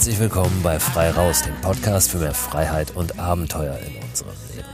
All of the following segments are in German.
Herzlich willkommen bei Frei Raus, dem Podcast für mehr Freiheit und Abenteuer in unserem Leben.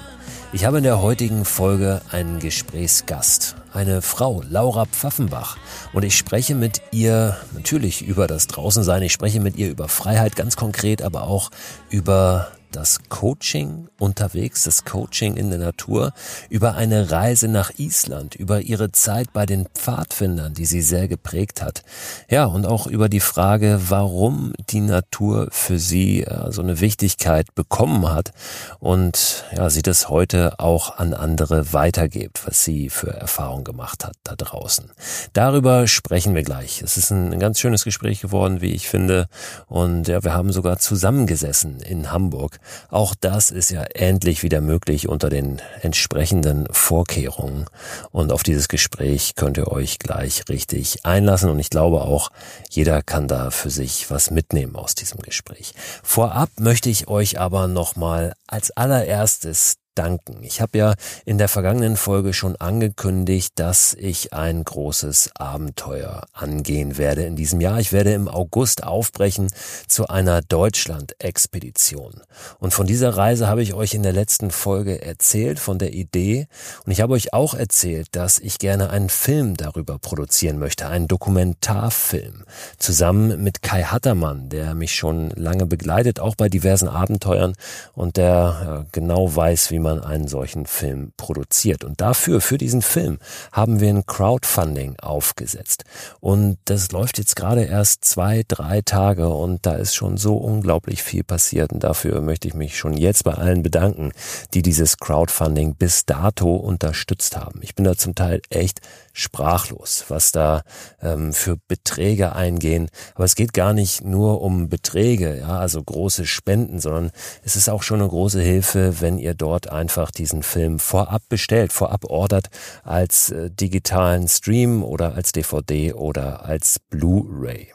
Ich habe in der heutigen Folge einen Gesprächsgast, eine Frau, Laura Pfaffenbach. Und ich spreche mit ihr natürlich über das Draußensein, ich spreche mit ihr über Freiheit ganz konkret, aber auch über das Coaching unterwegs, das Coaching in der Natur, über eine Reise nach Island, über ihre Zeit bei den Pfadfindern, die sie sehr geprägt hat. Ja, und auch über die Frage, warum die Natur für sie äh, so eine Wichtigkeit bekommen hat und ja, sie das heute auch an andere weitergibt, was sie für Erfahrungen gemacht hat da draußen. Darüber sprechen wir gleich. Es ist ein, ein ganz schönes Gespräch geworden, wie ich finde. Und ja, wir haben sogar zusammengesessen in Hamburg auch das ist ja endlich wieder möglich unter den entsprechenden Vorkehrungen. Und auf dieses Gespräch könnt ihr euch gleich richtig einlassen. Und ich glaube auch, jeder kann da für sich was mitnehmen aus diesem Gespräch. Vorab möchte ich euch aber nochmal als allererstes danken. Ich habe ja in der vergangenen Folge schon angekündigt, dass ich ein großes Abenteuer angehen werde in diesem Jahr. Ich werde im August aufbrechen zu einer Deutschland-Expedition. Und von dieser Reise habe ich euch in der letzten Folge erzählt, von der Idee. Und ich habe euch auch erzählt, dass ich gerne einen Film darüber produzieren möchte, einen Dokumentarfilm, zusammen mit Kai Hattermann, der mich schon lange begleitet, auch bei diversen Abenteuern und der ja, genau weiß, wie man man einen solchen Film produziert. Und dafür, für diesen Film, haben wir ein Crowdfunding aufgesetzt. Und das läuft jetzt gerade erst zwei, drei Tage und da ist schon so unglaublich viel passiert. Und dafür möchte ich mich schon jetzt bei allen bedanken, die dieses Crowdfunding bis dato unterstützt haben. Ich bin da zum Teil echt sprachlos, was da ähm, für Beträge eingehen. Aber es geht gar nicht nur um Beträge, ja, also große Spenden, sondern es ist auch schon eine große Hilfe, wenn ihr dort einfach diesen Film vorab bestellt, vorab ordert als äh, digitalen Stream oder als DVD oder als Blu-ray.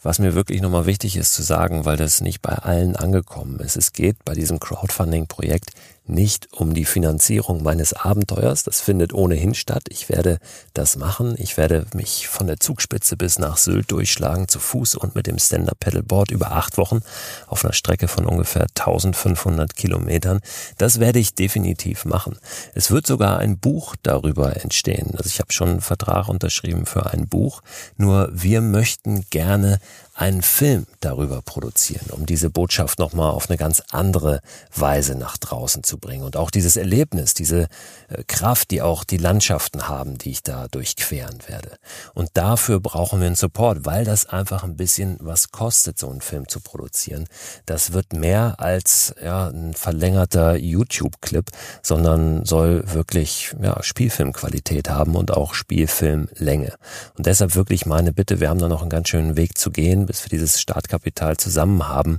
Was mir wirklich nochmal wichtig ist zu sagen, weil das nicht bei allen angekommen ist. Es geht bei diesem Crowdfunding-Projekt nicht um die Finanzierung meines Abenteuers. Das findet ohnehin statt. Ich werde das machen. Ich werde mich von der Zugspitze bis nach Sylt durchschlagen, zu Fuß und mit dem Stand-Up-Pedalboard über acht Wochen auf einer Strecke von ungefähr 1500 Kilometern. Das werde ich definitiv machen. Es wird sogar ein Buch darüber entstehen. Also ich habe schon einen Vertrag unterschrieben für ein Buch. Nur wir möchten gerne einen Film darüber produzieren, um diese Botschaft nochmal auf eine ganz andere Weise nach draußen zu bringen. Und auch dieses Erlebnis, diese äh, Kraft, die auch die Landschaften haben, die ich da durchqueren werde. Und dafür brauchen wir einen Support, weil das einfach ein bisschen was kostet, so einen Film zu produzieren. Das wird mehr als ja, ein verlängerter YouTube-Clip, sondern soll wirklich ja, Spielfilmqualität haben und auch Spielfilmlänge. Und deshalb wirklich meine Bitte, wir haben da noch einen ganz schönen Weg zu gehen, bis wir dieses Startkapital zusammen haben.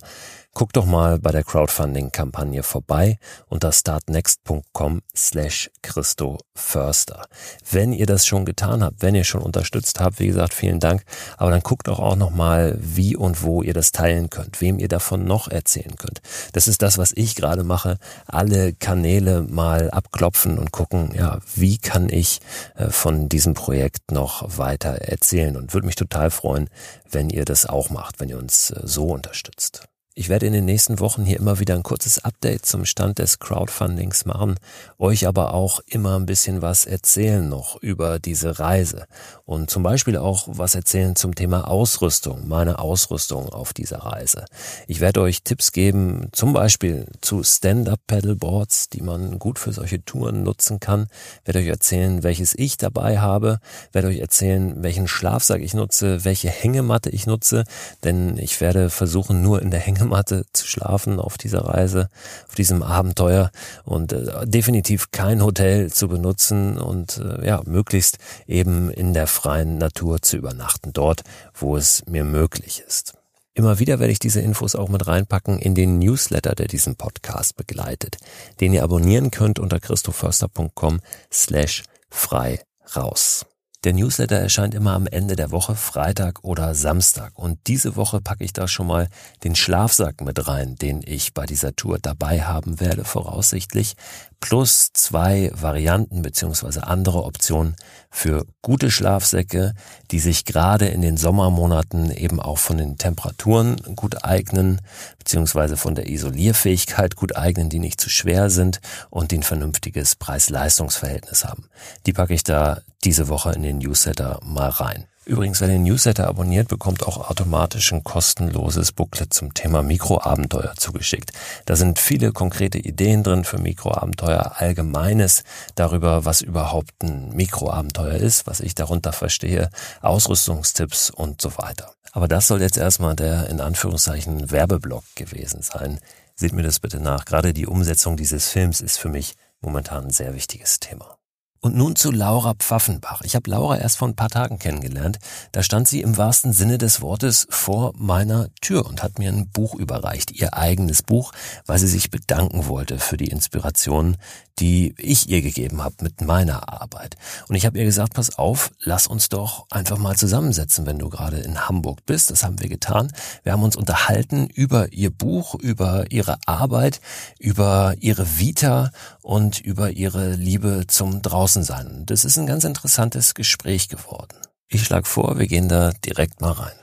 Guck doch mal bei der Crowdfunding-Kampagne vorbei unter startnext.com slash Christo Förster. Wenn ihr das schon getan habt, wenn ihr schon unterstützt habt, wie gesagt, vielen Dank. Aber dann guckt doch auch noch mal, wie und wo ihr das teilen könnt, wem ihr davon noch erzählen könnt. Das ist das, was ich gerade mache. Alle Kanäle mal abklopfen und gucken, ja, wie kann ich äh, von diesem Projekt noch weiter erzählen und würde mich total freuen, wenn ihr das auch macht, wenn ihr uns äh, so unterstützt. Ich werde in den nächsten Wochen hier immer wieder ein kurzes Update zum Stand des Crowdfundings machen, euch aber auch immer ein bisschen was erzählen noch über diese Reise. Und zum Beispiel auch was erzählen zum Thema Ausrüstung, meine Ausrüstung auf dieser Reise. Ich werde euch Tipps geben, zum Beispiel zu Stand-Up-Pedalboards, die man gut für solche Touren nutzen kann, werde euch erzählen, welches ich dabei habe, werde euch erzählen, welchen Schlafsack ich nutze, welche Hängematte ich nutze, denn ich werde versuchen, nur in der Hängematte Hängematte zu schlafen auf dieser Reise, auf diesem Abenteuer und äh, definitiv kein Hotel zu benutzen und äh, ja, möglichst eben in der freien Natur zu übernachten, dort, wo es mir möglich ist. Immer wieder werde ich diese Infos auch mit reinpacken in den Newsletter, der diesen Podcast begleitet, den ihr abonnieren könnt unter christoförster.com slash frei raus. Der Newsletter erscheint immer am Ende der Woche, Freitag oder Samstag. Und diese Woche packe ich da schon mal den Schlafsack mit rein, den ich bei dieser Tour dabei haben werde, voraussichtlich. Plus zwei Varianten beziehungsweise andere Optionen für gute Schlafsäcke, die sich gerade in den Sommermonaten eben auch von den Temperaturen gut eignen, beziehungsweise von der Isolierfähigkeit gut eignen, die nicht zu schwer sind und die ein vernünftiges Preis-Leistungs-Verhältnis haben. Die packe ich da diese Woche in den Newsletter mal rein. Übrigens, wer den Newsletter abonniert, bekommt auch automatisch ein kostenloses Booklet zum Thema Mikroabenteuer zugeschickt. Da sind viele konkrete Ideen drin für Mikroabenteuer, allgemeines darüber, was überhaupt ein Mikroabenteuer ist, was ich darunter verstehe, Ausrüstungstipps und so weiter. Aber das soll jetzt erstmal der in Anführungszeichen Werbeblock gewesen sein. Seht mir das bitte nach. Gerade die Umsetzung dieses Films ist für mich momentan ein sehr wichtiges Thema. Und nun zu Laura Pfaffenbach. Ich habe Laura erst vor ein paar Tagen kennengelernt. Da stand sie im wahrsten Sinne des Wortes vor meiner Tür und hat mir ein Buch überreicht, ihr eigenes Buch, weil sie sich bedanken wollte für die Inspiration, die ich ihr gegeben habe mit meiner Arbeit. Und ich habe ihr gesagt, pass auf, lass uns doch einfach mal zusammensetzen, wenn du gerade in Hamburg bist. Das haben wir getan. Wir haben uns unterhalten über ihr Buch, über ihre Arbeit, über ihre Vita und über ihre Liebe zum Draußen draußen sein. Das ist ein ganz interessantes Gespräch geworden. Ich schlage vor, wir gehen da direkt mal rein.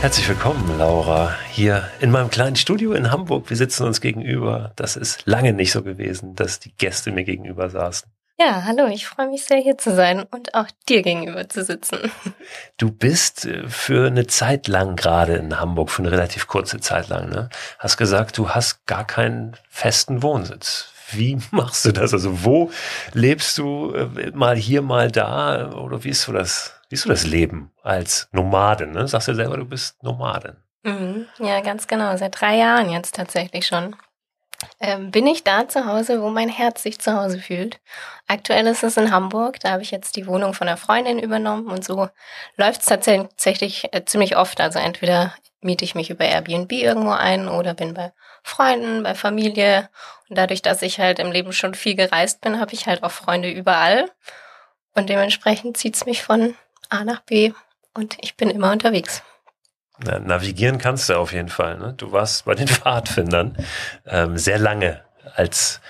Herzlich willkommen, Laura, hier in meinem kleinen Studio in Hamburg. Wir sitzen uns gegenüber. Das ist lange nicht so gewesen, dass die Gäste mir gegenüber saßen. Ja, hallo, ich freue mich sehr hier zu sein und auch dir gegenüber zu sitzen. Du bist äh, für eine Zeit lang gerade in Hamburg, für eine relativ kurze Zeit lang, ne? Hast gesagt, du hast gar keinen festen Wohnsitz. Wie machst du das? Also wo lebst du äh, mal hier, mal da? Oder wie ist so das, wie ist so das Leben als Nomadin? Ne? Sagst du selber, du bist Nomadin. Mhm, ja, ganz genau. Seit drei Jahren jetzt tatsächlich schon. Ähm, bin ich da zu Hause, wo mein Herz sich zu Hause fühlt. Aktuell ist es in Hamburg, da habe ich jetzt die Wohnung von einer Freundin übernommen und so läuft es tatsächlich äh, ziemlich oft. Also entweder miete ich mich über Airbnb irgendwo ein oder bin bei Freunden, bei Familie. Und dadurch, dass ich halt im Leben schon viel gereist bin, habe ich halt auch Freunde überall. Und dementsprechend zieht's mich von A nach B und ich bin immer unterwegs. Na, navigieren kannst du auf jeden Fall. Ne? Du warst bei den Pfadfindern ähm, sehr lange als,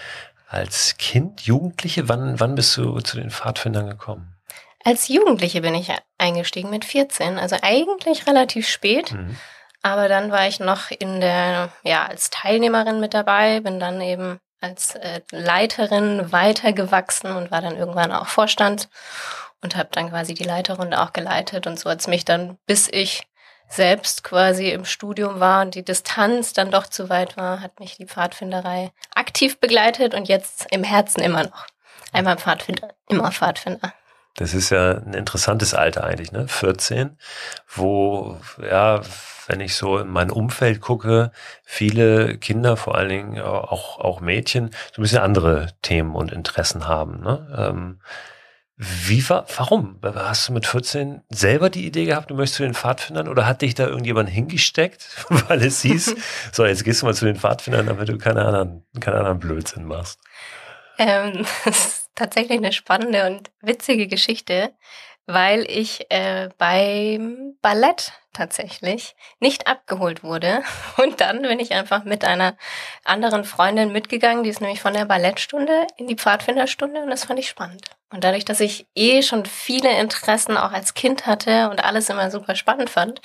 als Kind, Jugendliche. Wann, wann bist du zu den Pfadfindern gekommen? Als Jugendliche bin ich eingestiegen mit 14, also eigentlich relativ spät. Mhm. Aber dann war ich noch in der, ja, als Teilnehmerin mit dabei, bin dann eben als äh, Leiterin weitergewachsen und war dann irgendwann auch Vorstand und habe dann quasi die Leiterrunde auch geleitet und so hat's mich dann, bis ich selbst quasi im Studium war und die Distanz dann doch zu weit war, hat mich die Pfadfinderei aktiv begleitet und jetzt im Herzen immer noch. Einmal Pfadfinder, immer Pfadfinder. Das ist ja ein interessantes Alter eigentlich, ne? 14, wo, ja, wenn ich so in mein Umfeld gucke, viele Kinder, vor allen Dingen auch, auch Mädchen, so ein bisschen andere Themen und Interessen haben. Ne? Ähm, wie war, warum? Hast du mit 14 selber die Idee gehabt, du möchtest zu den Pfadfindern oder hat dich da irgendjemand hingesteckt, weil es hieß, so jetzt gehst du mal zu den Pfadfindern, damit du keine anderen, keinen anderen Blödsinn machst? Ähm, das ist tatsächlich eine spannende und witzige Geschichte weil ich äh, beim Ballett tatsächlich nicht abgeholt wurde. Und dann bin ich einfach mit einer anderen Freundin mitgegangen, die ist nämlich von der Ballettstunde in die Pfadfinderstunde und das fand ich spannend. Und dadurch, dass ich eh schon viele Interessen auch als Kind hatte und alles immer super spannend fand,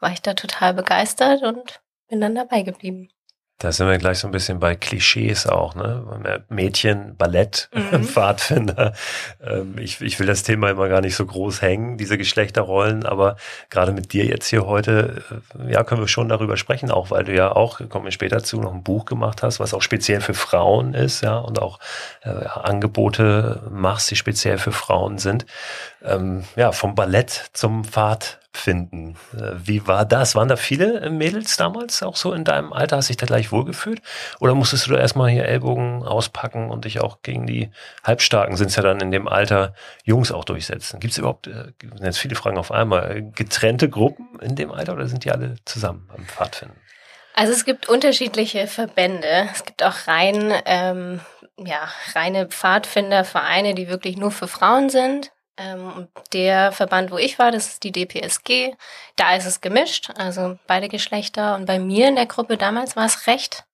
war ich da total begeistert und bin dann dabei geblieben. Da sind wir gleich so ein bisschen bei Klischees auch, ne? Mädchen, Ballett, mhm. Pfadfinder. Ähm, ich, ich will das Thema immer gar nicht so groß hängen, diese Geschlechterrollen, aber gerade mit dir jetzt hier heute, äh, ja, können wir schon darüber sprechen, auch weil du ja auch, kommen wir später zu, noch ein Buch gemacht hast, was auch speziell für Frauen ist, ja, und auch äh, Angebote machst, die speziell für Frauen sind. Ähm, ja, vom Ballett zum Pfad finden. Äh, wie war das? Waren da viele Mädels damals auch so in deinem Alter? Hast du dich da gleich wohlgefühlt? Oder musstest du da erstmal hier Ellbogen auspacken und dich auch gegen die Halbstarken, sind es ja dann in dem Alter, Jungs auch durchsetzen? Gibt es überhaupt, äh, jetzt viele Fragen auf einmal, getrennte Gruppen in dem Alter oder sind die alle zusammen beim Pfadfinden? Also es gibt unterschiedliche Verbände. Es gibt auch rein ähm, ja reine Pfadfindervereine, die wirklich nur für Frauen sind. Ähm, der Verband, wo ich war, das ist die DPSG. Da ist es gemischt, also beide Geschlechter. Und bei mir in der Gruppe damals war es recht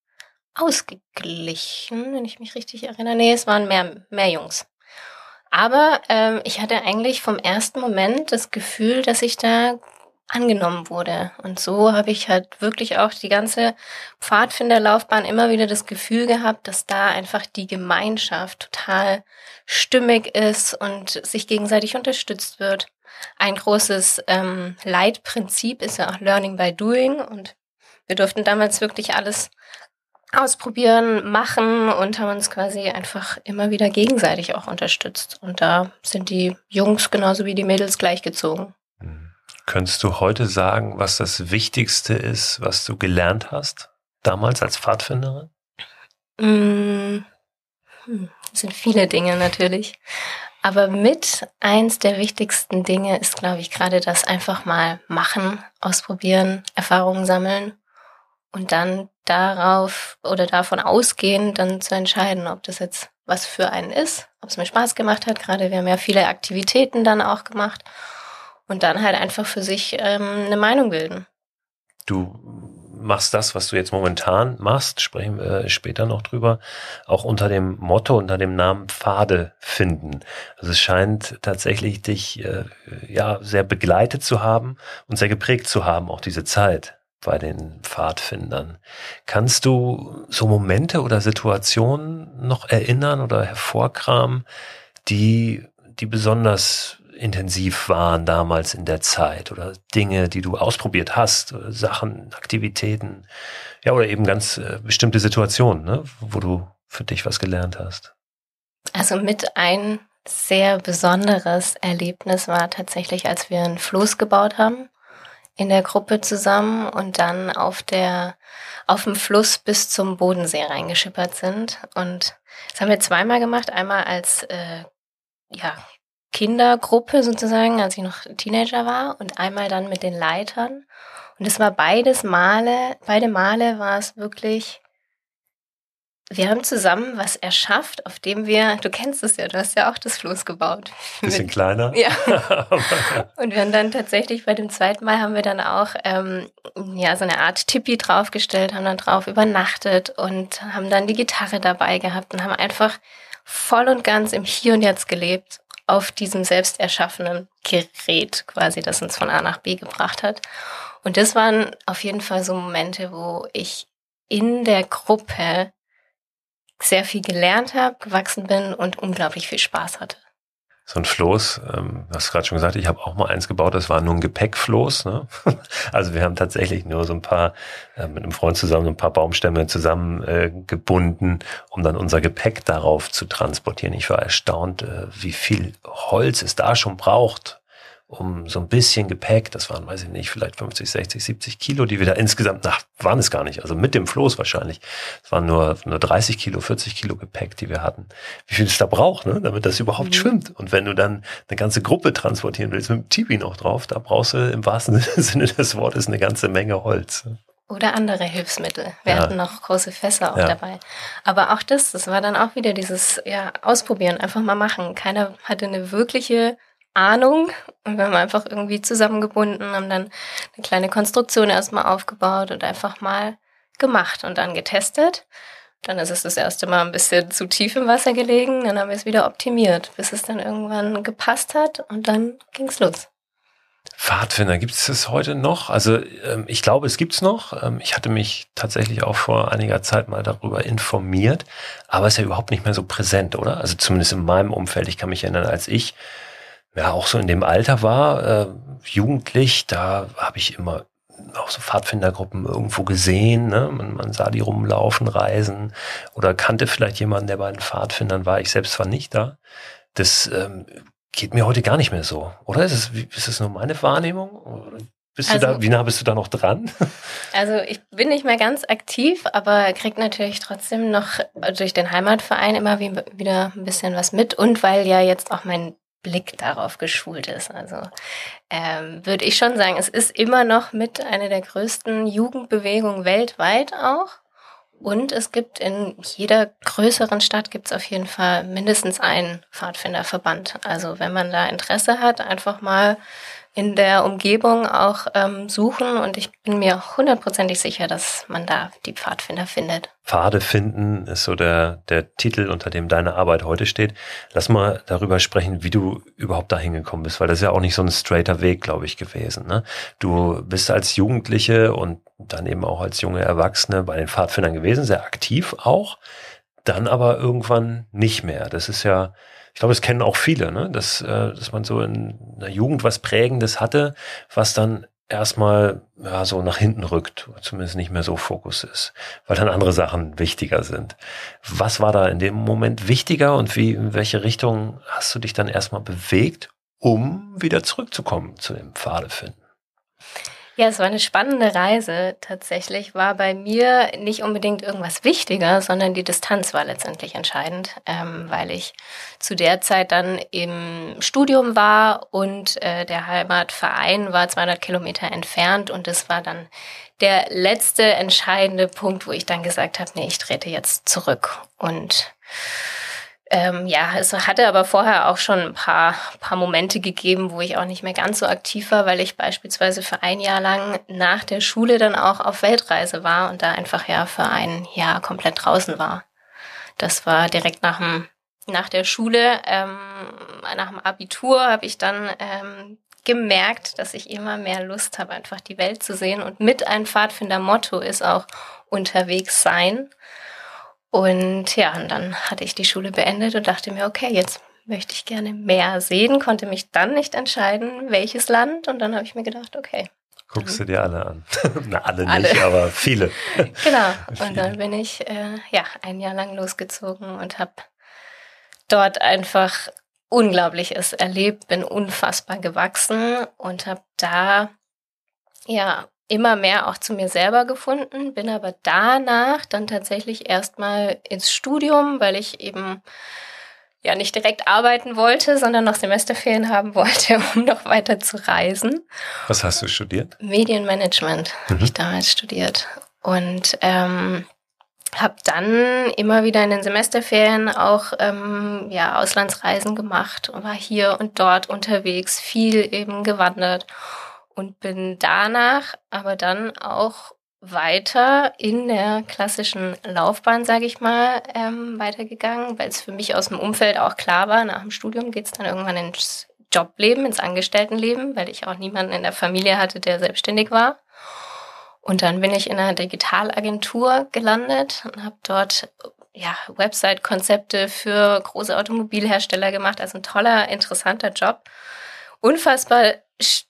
ausgeglichen, wenn ich mich richtig erinnere. Nee, es waren mehr, mehr Jungs. Aber ähm, ich hatte eigentlich vom ersten Moment das Gefühl, dass ich da angenommen wurde. Und so habe ich halt wirklich auch die ganze Pfadfinderlaufbahn immer wieder das Gefühl gehabt, dass da einfach die Gemeinschaft total stimmig ist und sich gegenseitig unterstützt wird. Ein großes ähm, Leitprinzip ist ja auch Learning by Doing und wir durften damals wirklich alles ausprobieren, machen und haben uns quasi einfach immer wieder gegenseitig auch unterstützt. Und da sind die Jungs genauso wie die Mädels gleichgezogen. Mhm. Könntest du heute sagen, was das Wichtigste ist, was du gelernt hast, damals als Pfadfinderin? Mm, hm, das sind viele Dinge natürlich. Aber mit eins der wichtigsten Dinge ist, glaube ich, gerade das einfach mal machen, ausprobieren, Erfahrungen sammeln und dann darauf oder davon ausgehen, dann zu entscheiden, ob das jetzt was für einen ist, ob es mir Spaß gemacht hat. Gerade wir haben ja viele Aktivitäten dann auch gemacht und dann halt einfach für sich ähm, eine Meinung bilden. Du machst das, was du jetzt momentan machst, sprechen wir später noch drüber, auch unter dem Motto, unter dem Namen Pfade finden. Also es scheint tatsächlich dich äh, ja sehr begleitet zu haben und sehr geprägt zu haben, auch diese Zeit bei den Pfadfindern. Kannst du so Momente oder Situationen noch erinnern oder hervorkramen, die, die besonders intensiv waren damals in der Zeit oder Dinge, die du ausprobiert hast, Sachen, Aktivitäten, ja, oder eben ganz äh, bestimmte Situationen, ne, wo du für dich was gelernt hast? Also mit ein sehr besonderes Erlebnis war tatsächlich, als wir einen Floß gebaut haben in der Gruppe zusammen und dann auf der auf dem Fluss bis zum Bodensee reingeschippert sind. Und das haben wir zweimal gemacht. Einmal als äh, ja, Kindergruppe sozusagen, als ich noch Teenager war, und einmal dann mit den Leitern. Und es war beides Male, beide Male war es wirklich wir haben zusammen was erschafft, auf dem wir, du kennst es ja, du hast ja auch das Floß gebaut. Bisschen Mit, kleiner. Ja. und wir haben dann tatsächlich bei dem zweiten Mal haben wir dann auch ähm, ja so eine Art Tippi draufgestellt, haben dann drauf übernachtet und haben dann die Gitarre dabei gehabt und haben einfach voll und ganz im Hier und Jetzt gelebt auf diesem selbst erschaffenen Gerät quasi, das uns von A nach B gebracht hat. Und das waren auf jeden Fall so Momente, wo ich in der Gruppe sehr viel gelernt habe, gewachsen bin und unglaublich viel Spaß hatte. So ein Floß, ähm, hast gerade schon gesagt, ich habe auch mal eins gebaut, das war nur ein Gepäckfloß. Ne? Also wir haben tatsächlich nur so ein paar, äh, mit einem Freund zusammen, so ein paar Baumstämme zusammengebunden, äh, um dann unser Gepäck darauf zu transportieren. Ich war erstaunt, äh, wie viel Holz es da schon braucht, um so ein bisschen Gepäck, das waren, weiß ich nicht, vielleicht 50, 60, 70 Kilo, die wir da insgesamt, nach waren es gar nicht, also mit dem Floß wahrscheinlich. Es waren nur, nur 30 Kilo, 40 Kilo Gepäck, die wir hatten. Wie viel es da braucht, ne, damit das überhaupt mhm. schwimmt. Und wenn du dann eine ganze Gruppe transportieren willst, mit dem Tipi noch drauf, da brauchst du im wahrsten Sinne des Wortes eine ganze Menge Holz. Oder andere Hilfsmittel. Wir ja. hatten noch große Fässer auch ja. dabei. Aber auch das, das war dann auch wieder dieses, ja, ausprobieren, einfach mal machen. Keiner hatte eine wirkliche Ahnung. Und wir haben einfach irgendwie zusammengebunden, haben dann eine kleine Konstruktion erstmal aufgebaut und einfach mal gemacht und dann getestet. Dann ist es das erste Mal ein bisschen zu tief im Wasser gelegen, dann haben wir es wieder optimiert, bis es dann irgendwann gepasst hat und dann ging's los. Pfadfinder, gibt es das heute noch? Also ähm, ich glaube, es gibt's noch. Ähm, ich hatte mich tatsächlich auch vor einiger Zeit mal darüber informiert, aber es ist ja überhaupt nicht mehr so präsent, oder? Also zumindest in meinem Umfeld. Ich kann mich erinnern, als ich ja auch so in dem Alter war, äh, jugendlich, da habe ich immer auch so Pfadfindergruppen irgendwo gesehen. Ne? Man, man sah die rumlaufen, reisen oder kannte vielleicht jemanden, der bei den Pfadfindern war. Ich selbst war nicht da. Das ähm, geht mir heute gar nicht mehr so. Oder ist es, ist es nur meine Wahrnehmung? Bist also, du da, wie nah bist du da noch dran? Also ich bin nicht mehr ganz aktiv, aber krieg natürlich trotzdem noch durch den Heimatverein immer wieder ein bisschen was mit und weil ja jetzt auch mein Blick darauf geschult ist. Also ähm, würde ich schon sagen, es ist immer noch mit einer der größten Jugendbewegungen weltweit auch. Und es gibt in jeder größeren Stadt gibt es auf jeden Fall mindestens einen Pfadfinderverband. Also wenn man da Interesse hat, einfach mal in der Umgebung auch ähm, suchen und ich bin mir hundertprozentig sicher, dass man da die Pfadfinder findet. Pfade finden ist so der, der Titel, unter dem deine Arbeit heute steht. Lass mal darüber sprechen, wie du überhaupt da hingekommen bist, weil das ist ja auch nicht so ein straighter Weg, glaube ich, gewesen. Ne? Du bist als Jugendliche und dann eben auch als junge Erwachsene bei den Pfadfindern gewesen, sehr aktiv auch, dann aber irgendwann nicht mehr. Das ist ja ich glaube, es kennen auch viele, ne? dass, äh, dass man so in der Jugend was Prägendes hatte, was dann erstmal ja, so nach hinten rückt, zumindest nicht mehr so Fokus ist, weil dann andere Sachen wichtiger sind. Was war da in dem Moment wichtiger und wie, in welche Richtung hast du dich dann erstmal bewegt, um wieder zurückzukommen zu dem Pfadefinden? Ja, es war eine spannende Reise. Tatsächlich war bei mir nicht unbedingt irgendwas wichtiger, sondern die Distanz war letztendlich entscheidend, ähm, weil ich zu der Zeit dann im Studium war und äh, der Heimatverein war 200 Kilometer entfernt und es war dann der letzte entscheidende Punkt, wo ich dann gesagt habe, nee, ich trete jetzt zurück und ähm, ja, es hatte aber vorher auch schon ein paar, paar Momente gegeben, wo ich auch nicht mehr ganz so aktiv war, weil ich beispielsweise für ein Jahr lang nach der Schule dann auch auf Weltreise war und da einfach ja für ein Jahr komplett draußen war. Das war direkt nach dem nach der Schule, ähm, nach dem Abitur habe ich dann ähm, gemerkt, dass ich immer mehr Lust habe, einfach die Welt zu sehen. Und mit ein Pfadfinder-Motto ist auch unterwegs sein. Und ja, und dann hatte ich die Schule beendet und dachte mir, okay, jetzt möchte ich gerne mehr sehen, konnte mich dann nicht entscheiden, welches Land. Und dann habe ich mir gedacht, okay. Guckst du dir alle an? Na, alle, alle, nicht, aber viele. genau. Und dann bin ich äh, ja ein Jahr lang losgezogen und habe dort einfach Unglaubliches erlebt, bin unfassbar gewachsen und habe da ja immer mehr auch zu mir selber gefunden, bin aber danach dann tatsächlich erstmal ins Studium, weil ich eben ja nicht direkt arbeiten wollte, sondern noch Semesterferien haben wollte, um noch weiter zu reisen. Was hast du studiert? Medienmanagement mhm. habe ich damals studiert und ähm, habe dann immer wieder in den Semesterferien auch ähm, ja Auslandsreisen gemacht und war hier und dort unterwegs, viel eben gewandert und bin danach aber dann auch weiter in der klassischen Laufbahn, sage ich mal, ähm, weitergegangen, weil es für mich aus dem Umfeld auch klar war, nach dem Studium geht es dann irgendwann ins Jobleben, ins Angestelltenleben, weil ich auch niemanden in der Familie hatte, der selbstständig war. Und dann bin ich in einer Digitalagentur gelandet und habe dort ja, Website-Konzepte für große Automobilhersteller gemacht. Also ein toller, interessanter Job. Unfassbar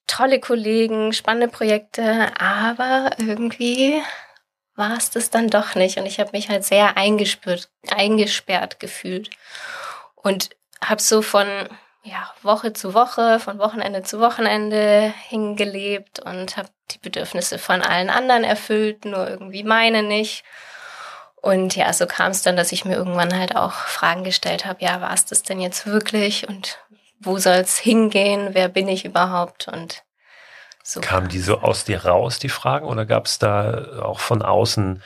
tolle Kollegen, spannende Projekte, aber irgendwie war es das dann doch nicht. Und ich habe mich halt sehr eingesperrt, eingesperrt gefühlt. Und habe so von ja, Woche zu Woche, von Wochenende zu Wochenende hingelebt und habe die Bedürfnisse von allen anderen erfüllt, nur irgendwie meine nicht. Und ja, so kam es dann, dass ich mir irgendwann halt auch Fragen gestellt habe, ja, war es das denn jetzt wirklich und wo soll es hingehen, wer bin ich überhaupt? Und so. Kamen die so aus dir raus, die Fragen, oder gab es da auch von außen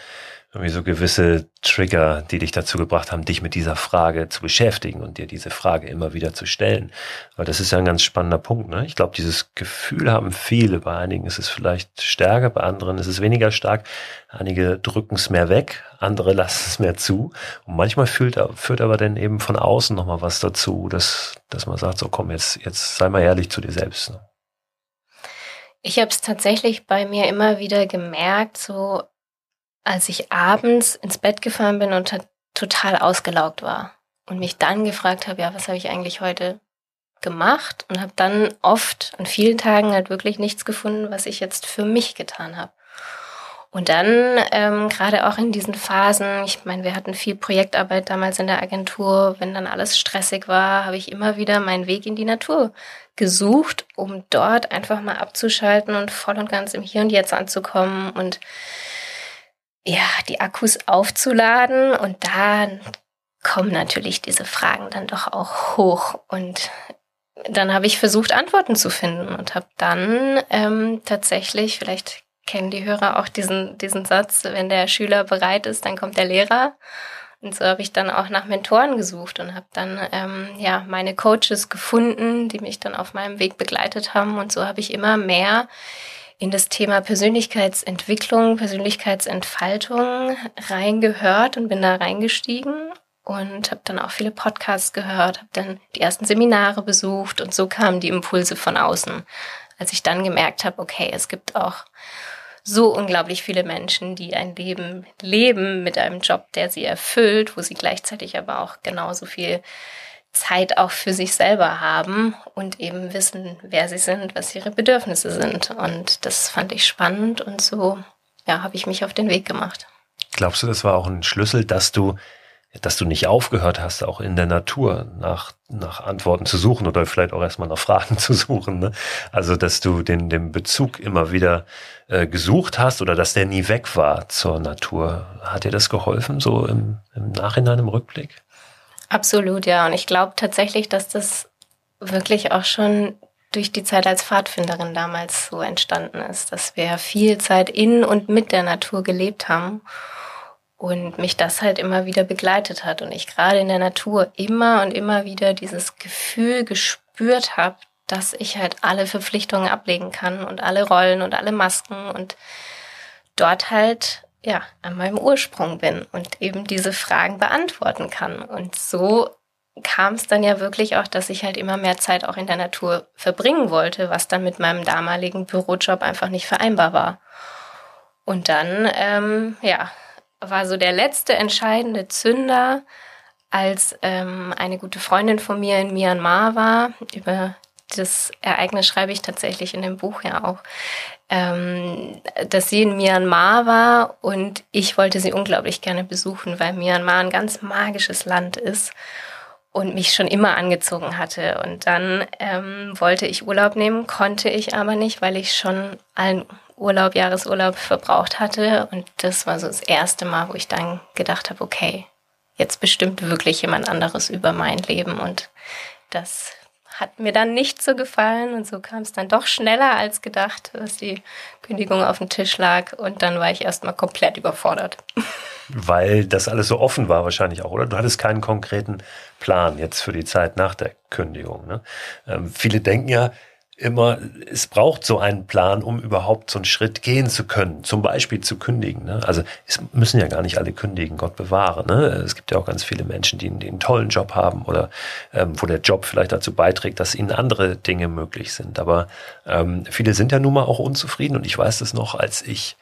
irgendwie so gewisse Trigger, die dich dazu gebracht haben, dich mit dieser Frage zu beschäftigen und dir diese Frage immer wieder zu stellen. Weil das ist ja ein ganz spannender Punkt. Ne? Ich glaube, dieses Gefühl haben viele. Bei einigen ist es vielleicht stärker, bei anderen ist es weniger stark. Einige drücken es mehr weg, andere lassen es mehr zu. Und manchmal fühlt, führt aber dann eben von außen nochmal was dazu, dass, dass man sagt, so komm, jetzt, jetzt sei mal ehrlich zu dir selbst. Ne? Ich habe es tatsächlich bei mir immer wieder gemerkt, so als ich abends ins Bett gefahren bin und total ausgelaugt war und mich dann gefragt habe, ja, was habe ich eigentlich heute gemacht und habe dann oft an vielen Tagen halt wirklich nichts gefunden, was ich jetzt für mich getan habe. Und dann ähm, gerade auch in diesen Phasen, ich meine, wir hatten viel Projektarbeit damals in der Agentur, wenn dann alles stressig war, habe ich immer wieder meinen Weg in die Natur gesucht, um dort einfach mal abzuschalten und voll und ganz im Hier und Jetzt anzukommen und ja, die Akkus aufzuladen und dann kommen natürlich diese Fragen dann doch auch hoch und dann habe ich versucht, Antworten zu finden und habe dann ähm, tatsächlich, vielleicht kennen die Hörer auch diesen, diesen Satz, wenn der Schüler bereit ist, dann kommt der Lehrer. Und so habe ich dann auch nach Mentoren gesucht und habe dann ähm, ja meine Coaches gefunden, die mich dann auf meinem Weg begleitet haben. Und so habe ich immer mehr in das Thema Persönlichkeitsentwicklung, Persönlichkeitsentfaltung reingehört und bin da reingestiegen und habe dann auch viele Podcasts gehört, habe dann die ersten Seminare besucht und so kamen die Impulse von außen, als ich dann gemerkt habe, okay, es gibt auch so unglaublich viele Menschen, die ein Leben leben mit einem Job, der sie erfüllt, wo sie gleichzeitig aber auch genauso viel Zeit auch für sich selber haben und eben wissen, wer sie sind, was ihre Bedürfnisse sind. Und das fand ich spannend und so, ja, habe ich mich auf den Weg gemacht. Glaubst du, das war auch ein Schlüssel, dass du dass du nicht aufgehört hast, auch in der Natur nach, nach Antworten zu suchen oder vielleicht auch erstmal nach Fragen zu suchen. Ne? Also, dass du den, den Bezug immer wieder äh, gesucht hast oder dass der nie weg war zur Natur. Hat dir das geholfen, so im, im Nachhinein, im Rückblick? Absolut, ja. Und ich glaube tatsächlich, dass das wirklich auch schon durch die Zeit als Pfadfinderin damals so entstanden ist, dass wir viel Zeit in und mit der Natur gelebt haben und mich das halt immer wieder begleitet hat und ich gerade in der Natur immer und immer wieder dieses Gefühl gespürt habe, dass ich halt alle Verpflichtungen ablegen kann und alle Rollen und alle Masken und dort halt ja an meinem Ursprung bin und eben diese Fragen beantworten kann und so kam es dann ja wirklich auch, dass ich halt immer mehr Zeit auch in der Natur verbringen wollte, was dann mit meinem damaligen Bürojob einfach nicht vereinbar war. Und dann, ähm, ja, war so der letzte entscheidende Zünder, als ähm, eine gute Freundin von mir in Myanmar war. Über das Ereignis schreibe ich tatsächlich in dem Buch ja auch, ähm, dass sie in Myanmar war und ich wollte sie unglaublich gerne besuchen, weil Myanmar ein ganz magisches Land ist und mich schon immer angezogen hatte. Und dann ähm, wollte ich Urlaub nehmen, konnte ich aber nicht, weil ich schon allen Urlaub, Jahresurlaub verbraucht hatte. Und das war so das erste Mal, wo ich dann gedacht habe, okay, jetzt bestimmt wirklich jemand anderes über mein Leben. Und das hat mir dann nicht so gefallen. Und so kam es dann doch schneller als gedacht, dass die Kündigung auf dem Tisch lag. Und dann war ich erstmal komplett überfordert. Weil das alles so offen war wahrscheinlich auch, oder? Du hattest keinen konkreten Plan jetzt für die Zeit nach der Kündigung. Ne? Ähm, viele denken ja, immer, es braucht so einen Plan, um überhaupt so einen Schritt gehen zu können, zum Beispiel zu kündigen. Ne? Also es müssen ja gar nicht alle kündigen, Gott bewahre. Ne? Es gibt ja auch ganz viele Menschen, die, die einen tollen Job haben oder ähm, wo der Job vielleicht dazu beiträgt, dass ihnen andere Dinge möglich sind. Aber ähm, viele sind ja nun mal auch unzufrieden und ich weiß das noch, als ich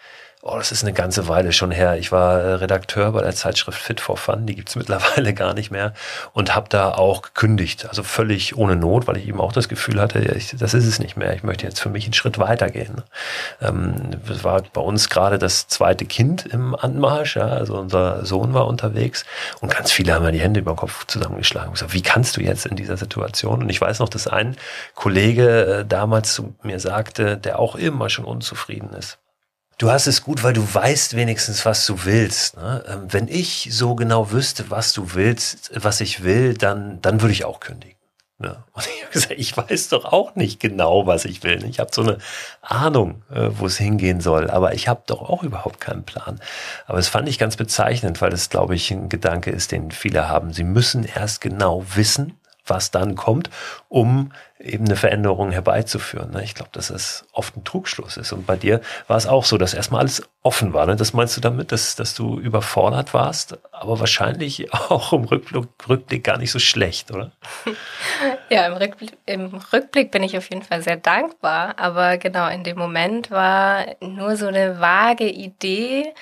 oh, das ist eine ganze Weile schon her. Ich war äh, Redakteur bei der Zeitschrift Fit for Fun, die gibt's mittlerweile gar nicht mehr und habe da auch gekündigt, also völlig ohne Not, weil ich eben auch das Gefühl hatte, ich, das ist es nicht mehr. Ich möchte jetzt für mich einen Schritt weitergehen. Ähm, das war bei uns gerade das zweite Kind im Anmarsch, ja, also unser Sohn war unterwegs und ganz viele haben mir die Hände über den Kopf zusammengeschlagen und gesagt, wie kannst du jetzt in dieser Situation? Und ich weiß noch, dass ein Kollege äh, damals zu mir sagte, der auch immer schon unzufrieden ist du hast es gut, weil du weißt wenigstens, was du willst. Ne? Ähm, wenn ich so genau wüsste, was du willst, was ich will, dann, dann würde ich auch kündigen. Ne? Und ich habe gesagt, ich weiß doch auch nicht genau, was ich will. Ich habe so eine Ahnung, äh, wo es hingehen soll, aber ich habe doch auch überhaupt keinen Plan. Aber es fand ich ganz bezeichnend, weil es, glaube ich, ein Gedanke ist, den viele haben. Sie müssen erst genau wissen, was dann kommt, um eben eine Veränderung herbeizuführen. Ne? Ich glaube, dass es oft ein Trugschluss ist. Und bei dir war es auch so, dass erstmal alles offen war. Ne? Das meinst du damit, dass, dass du überfordert warst, aber wahrscheinlich auch im Rückblick, Rückblick gar nicht so schlecht, oder? Ja, im Rückblick, im Rückblick bin ich auf jeden Fall sehr dankbar. Aber genau in dem Moment war nur so eine vage Idee,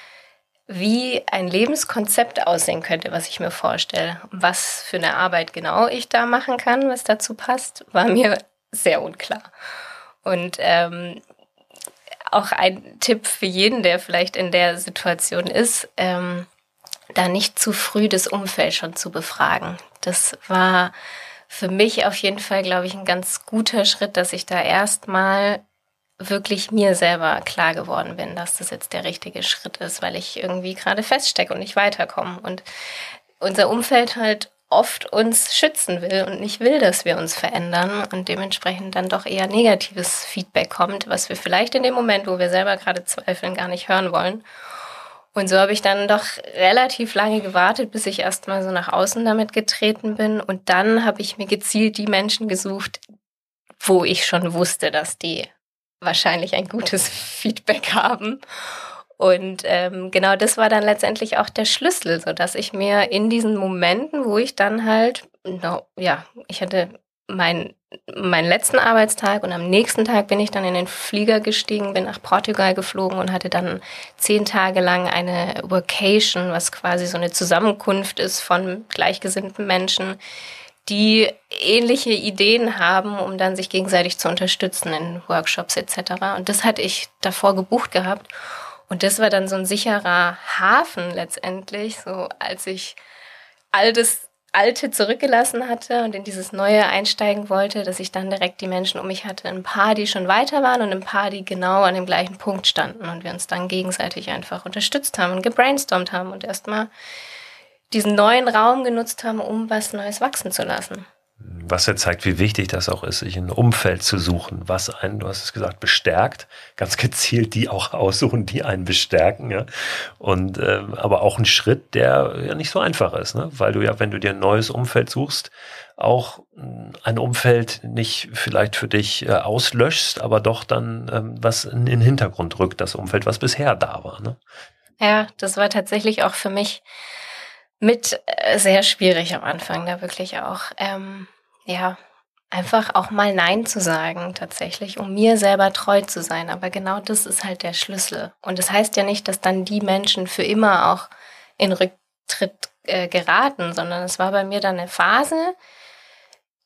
wie ein Lebenskonzept aussehen könnte, was ich mir vorstelle. Was für eine Arbeit genau ich da machen kann, was dazu passt, war mir sehr unklar. Und ähm, auch ein Tipp für jeden, der vielleicht in der Situation ist, ähm, da nicht zu früh das Umfeld schon zu befragen. Das war für mich auf jeden Fall, glaube ich, ein ganz guter Schritt, dass ich da erstmal wirklich mir selber klar geworden bin, dass das jetzt der richtige Schritt ist, weil ich irgendwie gerade feststecke und nicht weiterkomme. Und unser Umfeld halt oft uns schützen will und nicht will, dass wir uns verändern und dementsprechend dann doch eher negatives Feedback kommt, was wir vielleicht in dem Moment, wo wir selber gerade zweifeln, gar nicht hören wollen. Und so habe ich dann doch relativ lange gewartet, bis ich erstmal so nach außen damit getreten bin. Und dann habe ich mir gezielt die Menschen gesucht, wo ich schon wusste, dass die wahrscheinlich ein gutes Feedback haben. Und ähm, genau das war dann letztendlich auch der Schlüssel, so dass ich mir in diesen Momenten, wo ich dann halt, no, ja, ich hatte meinen meinen letzten Arbeitstag und am nächsten Tag bin ich dann in den Flieger gestiegen, bin nach Portugal geflogen und hatte dann zehn Tage lang eine Workation, was quasi so eine Zusammenkunft ist von gleichgesinnten Menschen, die ähnliche Ideen haben, um dann sich gegenseitig zu unterstützen in Workshops etc. Und das hatte ich davor gebucht gehabt. Und das war dann so ein sicherer Hafen letztendlich, so als ich all das Alte zurückgelassen hatte und in dieses Neue einsteigen wollte, dass ich dann direkt die Menschen um mich hatte. Ein paar, die schon weiter waren und ein paar, die genau an dem gleichen Punkt standen und wir uns dann gegenseitig einfach unterstützt haben und gebrainstormt haben und erstmal diesen neuen Raum genutzt haben, um was Neues wachsen zu lassen was ja zeigt, wie wichtig das auch ist, sich ein Umfeld zu suchen, was einen, du hast es gesagt, bestärkt, ganz gezielt die auch aussuchen, die einen bestärken, ja. Und äh, aber auch ein Schritt, der ja nicht so einfach ist, ne? Weil du ja, wenn du dir ein neues Umfeld suchst, auch ein Umfeld nicht vielleicht für dich äh, auslöschst, aber doch dann ähm, was in den Hintergrund rückt, das Umfeld, was bisher da war. Ne? Ja, das war tatsächlich auch für mich mit äh, sehr schwierig am Anfang, da wirklich auch, ähm, ja, einfach auch mal Nein zu sagen, tatsächlich, um mir selber treu zu sein. Aber genau das ist halt der Schlüssel. Und das heißt ja nicht, dass dann die Menschen für immer auch in Rücktritt äh, geraten, sondern es war bei mir dann eine Phase,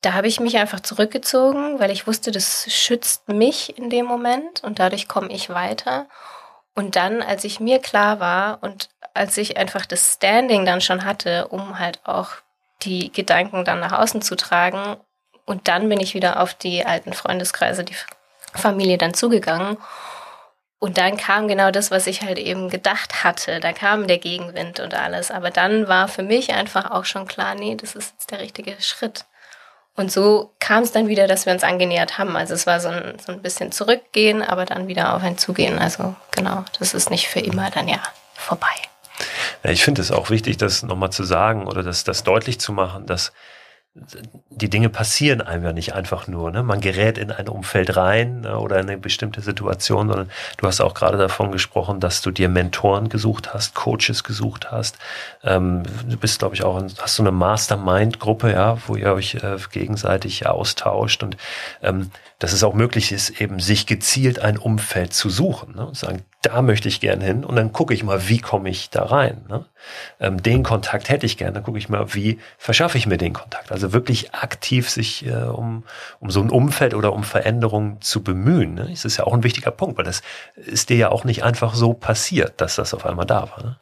da habe ich mich einfach zurückgezogen, weil ich wusste, das schützt mich in dem Moment und dadurch komme ich weiter. Und dann, als ich mir klar war und als ich einfach das Standing dann schon hatte, um halt auch die Gedanken dann nach außen zu tragen, und dann bin ich wieder auf die alten Freundeskreise, die Familie dann zugegangen. Und dann kam genau das, was ich halt eben gedacht hatte. Da kam der Gegenwind und alles. Aber dann war für mich einfach auch schon klar, nee, das ist jetzt der richtige Schritt. Und so kam es dann wieder, dass wir uns angenähert haben. Also es war so ein, so ein bisschen zurückgehen, aber dann wieder auf ein Zugehen. Also genau, das ist nicht für immer dann ja vorbei. Ja, ich finde es auch wichtig, das nochmal zu sagen oder das, das deutlich zu machen, dass die Dinge passieren einem ja nicht einfach nur. Ne? Man gerät in ein Umfeld rein ne, oder in eine bestimmte Situation, sondern du hast auch gerade davon gesprochen, dass du dir Mentoren gesucht hast, Coaches gesucht hast. Ähm, du bist, glaube ich, auch, hast so eine Mastermind-Gruppe, ja, wo ihr euch äh, gegenseitig austauscht und ähm, dass es auch möglich ist, eben sich gezielt ein Umfeld zu suchen ne? und sagen, da möchte ich gern hin und dann gucke ich mal, wie komme ich da rein. Ne? Ähm, den Kontakt hätte ich gern, dann gucke ich mal, wie verschaffe ich mir den Kontakt. Also wirklich aktiv sich äh, um, um so ein Umfeld oder um Veränderungen zu bemühen. Ne? Das ist ja auch ein wichtiger Punkt, weil das ist dir ja auch nicht einfach so passiert, dass das auf einmal da war. Ne?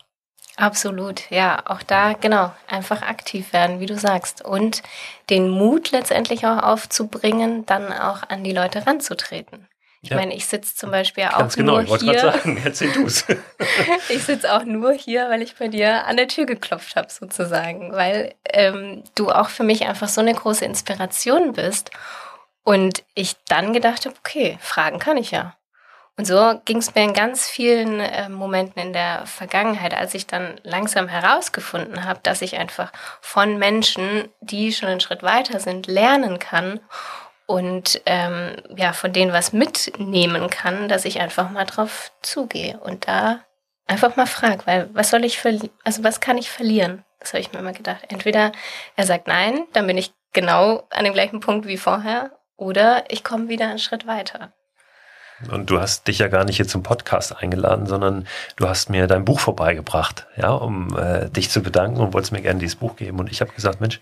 Absolut, ja, auch da genau, einfach aktiv werden, wie du sagst. Und den Mut letztendlich auch aufzubringen, dann auch an die Leute ranzutreten. Ich ja. meine, ich sitze zum Beispiel auch Ganz genau, nur ich hier. Sagen, erzähl du's. ich sitze auch nur hier, weil ich bei dir an der Tür geklopft habe, sozusagen, weil ähm, du auch für mich einfach so eine große Inspiration bist. Und ich dann gedacht habe, okay, fragen kann ich ja. Und so ging es mir in ganz vielen äh, Momenten in der Vergangenheit, als ich dann langsam herausgefunden habe, dass ich einfach von Menschen, die schon einen Schritt weiter sind, lernen kann und ähm, ja, von denen was mitnehmen kann, dass ich einfach mal drauf zugehe und da einfach mal frage, weil was soll ich also was kann ich verlieren? Das habe ich mir immer gedacht. Entweder er sagt nein, dann bin ich genau an dem gleichen Punkt wie vorher, oder ich komme wieder einen Schritt weiter. Und du hast dich ja gar nicht hier zum Podcast eingeladen, sondern du hast mir dein Buch vorbeigebracht, ja, um äh, dich zu bedanken und wolltest mir gerne dieses Buch geben. Und ich habe gesagt, Mensch,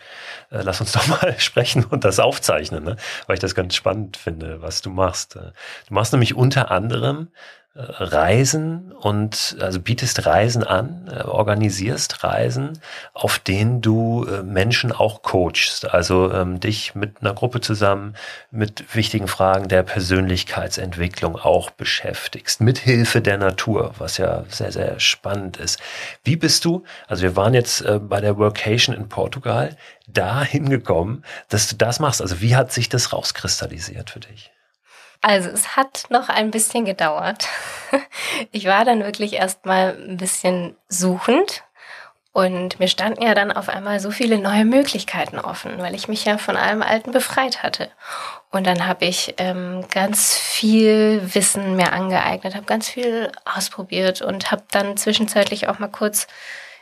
äh, lass uns doch mal sprechen und das aufzeichnen, ne? weil ich das ganz spannend finde, was du machst. Äh, du machst nämlich unter anderem Reisen und also bietest Reisen an, äh, organisierst Reisen, auf denen du äh, Menschen auch coachst, also ähm, dich mit einer Gruppe zusammen mit wichtigen Fragen der Persönlichkeitsentwicklung auch beschäftigst, mit Hilfe der Natur, was ja sehr, sehr spannend ist. Wie bist du, also wir waren jetzt äh, bei der Workation in Portugal, da hingekommen, dass du das machst? Also wie hat sich das rauskristallisiert für dich? Also es hat noch ein bisschen gedauert. Ich war dann wirklich erstmal ein bisschen suchend und mir standen ja dann auf einmal so viele neue Möglichkeiten offen, weil ich mich ja von allem Alten befreit hatte. Und dann habe ich ähm, ganz viel Wissen mir angeeignet, habe ganz viel ausprobiert und habe dann zwischenzeitlich auch mal kurz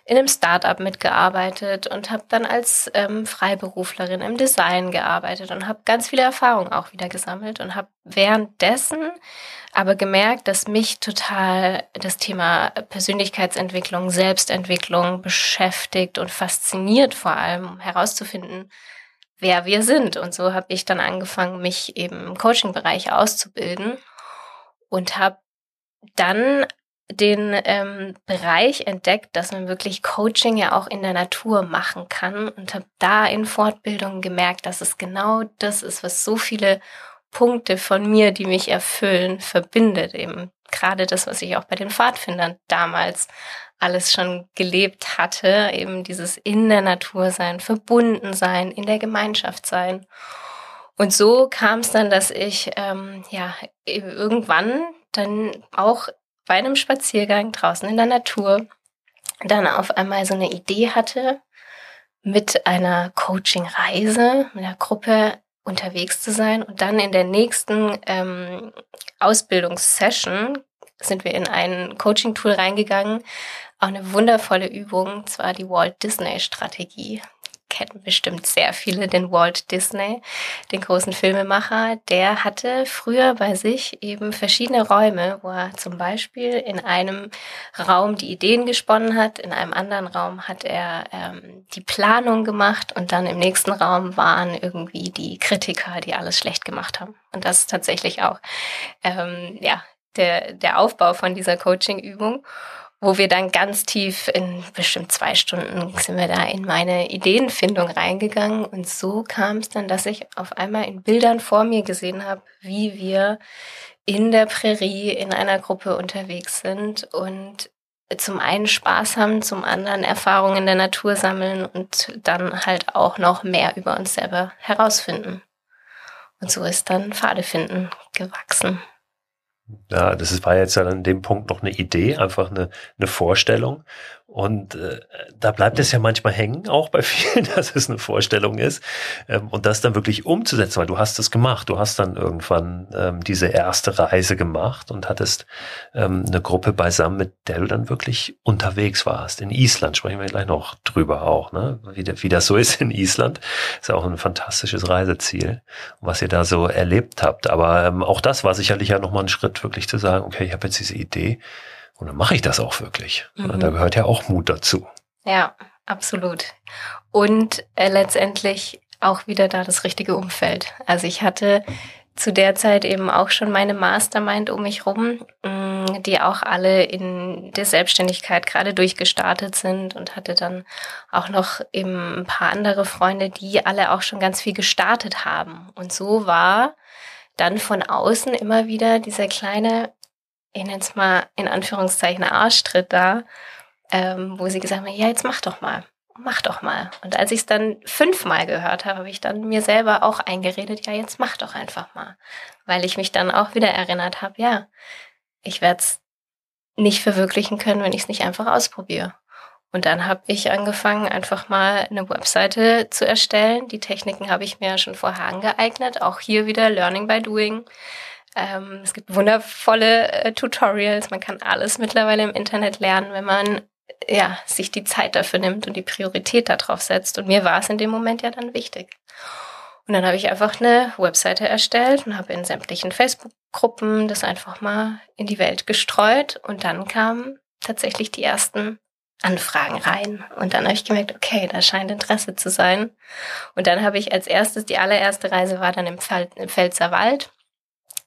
in einem Startup mitgearbeitet und habe dann als ähm, Freiberuflerin im Design gearbeitet und habe ganz viele Erfahrungen auch wieder gesammelt und habe währenddessen aber gemerkt, dass mich total das Thema Persönlichkeitsentwicklung, Selbstentwicklung beschäftigt und fasziniert vor allem herauszufinden, wer wir sind. Und so habe ich dann angefangen, mich eben im Coaching-Bereich auszubilden und habe dann den ähm, Bereich entdeckt, dass man wirklich Coaching ja auch in der Natur machen kann und habe da in Fortbildungen gemerkt, dass es genau das ist, was so viele Punkte von mir, die mich erfüllen, verbindet. Eben gerade das, was ich auch bei den Pfadfindern damals alles schon gelebt hatte, eben dieses in der Natur sein, verbunden sein, in der Gemeinschaft sein. Und so kam es dann, dass ich ähm, ja irgendwann dann auch bei einem Spaziergang draußen in der Natur dann auf einmal so eine Idee hatte, mit einer Coaching-Reise, mit einer Gruppe unterwegs zu sein. Und dann in der nächsten ähm, Ausbildungssession sind wir in ein Coaching-Tool reingegangen. Auch eine wundervolle Übung, zwar die Walt Disney-Strategie kennen bestimmt sehr viele den Walt Disney, den großen Filmemacher. Der hatte früher bei sich eben verschiedene Räume, wo er zum Beispiel in einem Raum die Ideen gesponnen hat, in einem anderen Raum hat er ähm, die Planung gemacht und dann im nächsten Raum waren irgendwie die Kritiker, die alles schlecht gemacht haben. Und das ist tatsächlich auch ähm, ja der der Aufbau von dieser Coaching-Übung wo wir dann ganz tief in bestimmt zwei Stunden sind wir da in meine Ideenfindung reingegangen und so kam es dann, dass ich auf einmal in Bildern vor mir gesehen habe, wie wir in der Prärie in einer Gruppe unterwegs sind und zum einen Spaß haben, zum anderen Erfahrungen in der Natur sammeln und dann halt auch noch mehr über uns selber herausfinden. Und so ist dann Pfade finden gewachsen. Ja, das war jetzt an dem Punkt noch eine Idee, einfach eine, eine Vorstellung. Und äh, da bleibt es ja manchmal hängen, auch bei vielen, dass es eine Vorstellung ist. Ähm, und das dann wirklich umzusetzen, weil du hast es gemacht. Du hast dann irgendwann ähm, diese erste Reise gemacht und hattest ähm, eine Gruppe beisammen, mit der du dann wirklich unterwegs warst. In Island sprechen wir gleich noch drüber auch, ne? wie, wie das so ist in Island. Ist auch ein fantastisches Reiseziel, was ihr da so erlebt habt. Aber ähm, auch das war sicherlich ja nochmal ein Schritt, wirklich zu sagen, okay, ich habe jetzt diese Idee und dann mache ich das auch wirklich. Mhm. Da gehört ja auch Mut dazu. Ja, absolut. Und äh, letztendlich auch wieder da das richtige Umfeld. Also ich hatte zu der Zeit eben auch schon meine Mastermind um mich rum, mm, die auch alle in der Selbstständigkeit gerade durchgestartet sind und hatte dann auch noch eben ein paar andere Freunde, die alle auch schon ganz viel gestartet haben. Und so war dann von außen immer wieder dieser kleine ich nenne es mal in Anführungszeichen Arschtritt da, ähm, wo sie gesagt haben, ja, jetzt mach doch mal, mach doch mal. Und als ich es dann fünfmal gehört habe, habe ich dann mir selber auch eingeredet, ja, jetzt mach doch einfach mal. Weil ich mich dann auch wieder erinnert habe, ja, ich werde es nicht verwirklichen können, wenn ich es nicht einfach ausprobiere. Und dann habe ich angefangen, einfach mal eine Webseite zu erstellen. Die Techniken habe ich mir ja schon vorher angeeignet. Auch hier wieder Learning by Doing. Ähm, es gibt wundervolle äh, Tutorials. Man kann alles mittlerweile im Internet lernen, wenn man ja, sich die Zeit dafür nimmt und die Priorität darauf setzt. Und mir war es in dem Moment ja dann wichtig. Und dann habe ich einfach eine Webseite erstellt und habe in sämtlichen Facebook-Gruppen das einfach mal in die Welt gestreut. Und dann kamen tatsächlich die ersten Anfragen rein. Und dann habe ich gemerkt, okay, da scheint Interesse zu sein. Und dann habe ich als erstes, die allererste Reise war dann im, Pfälzer Wald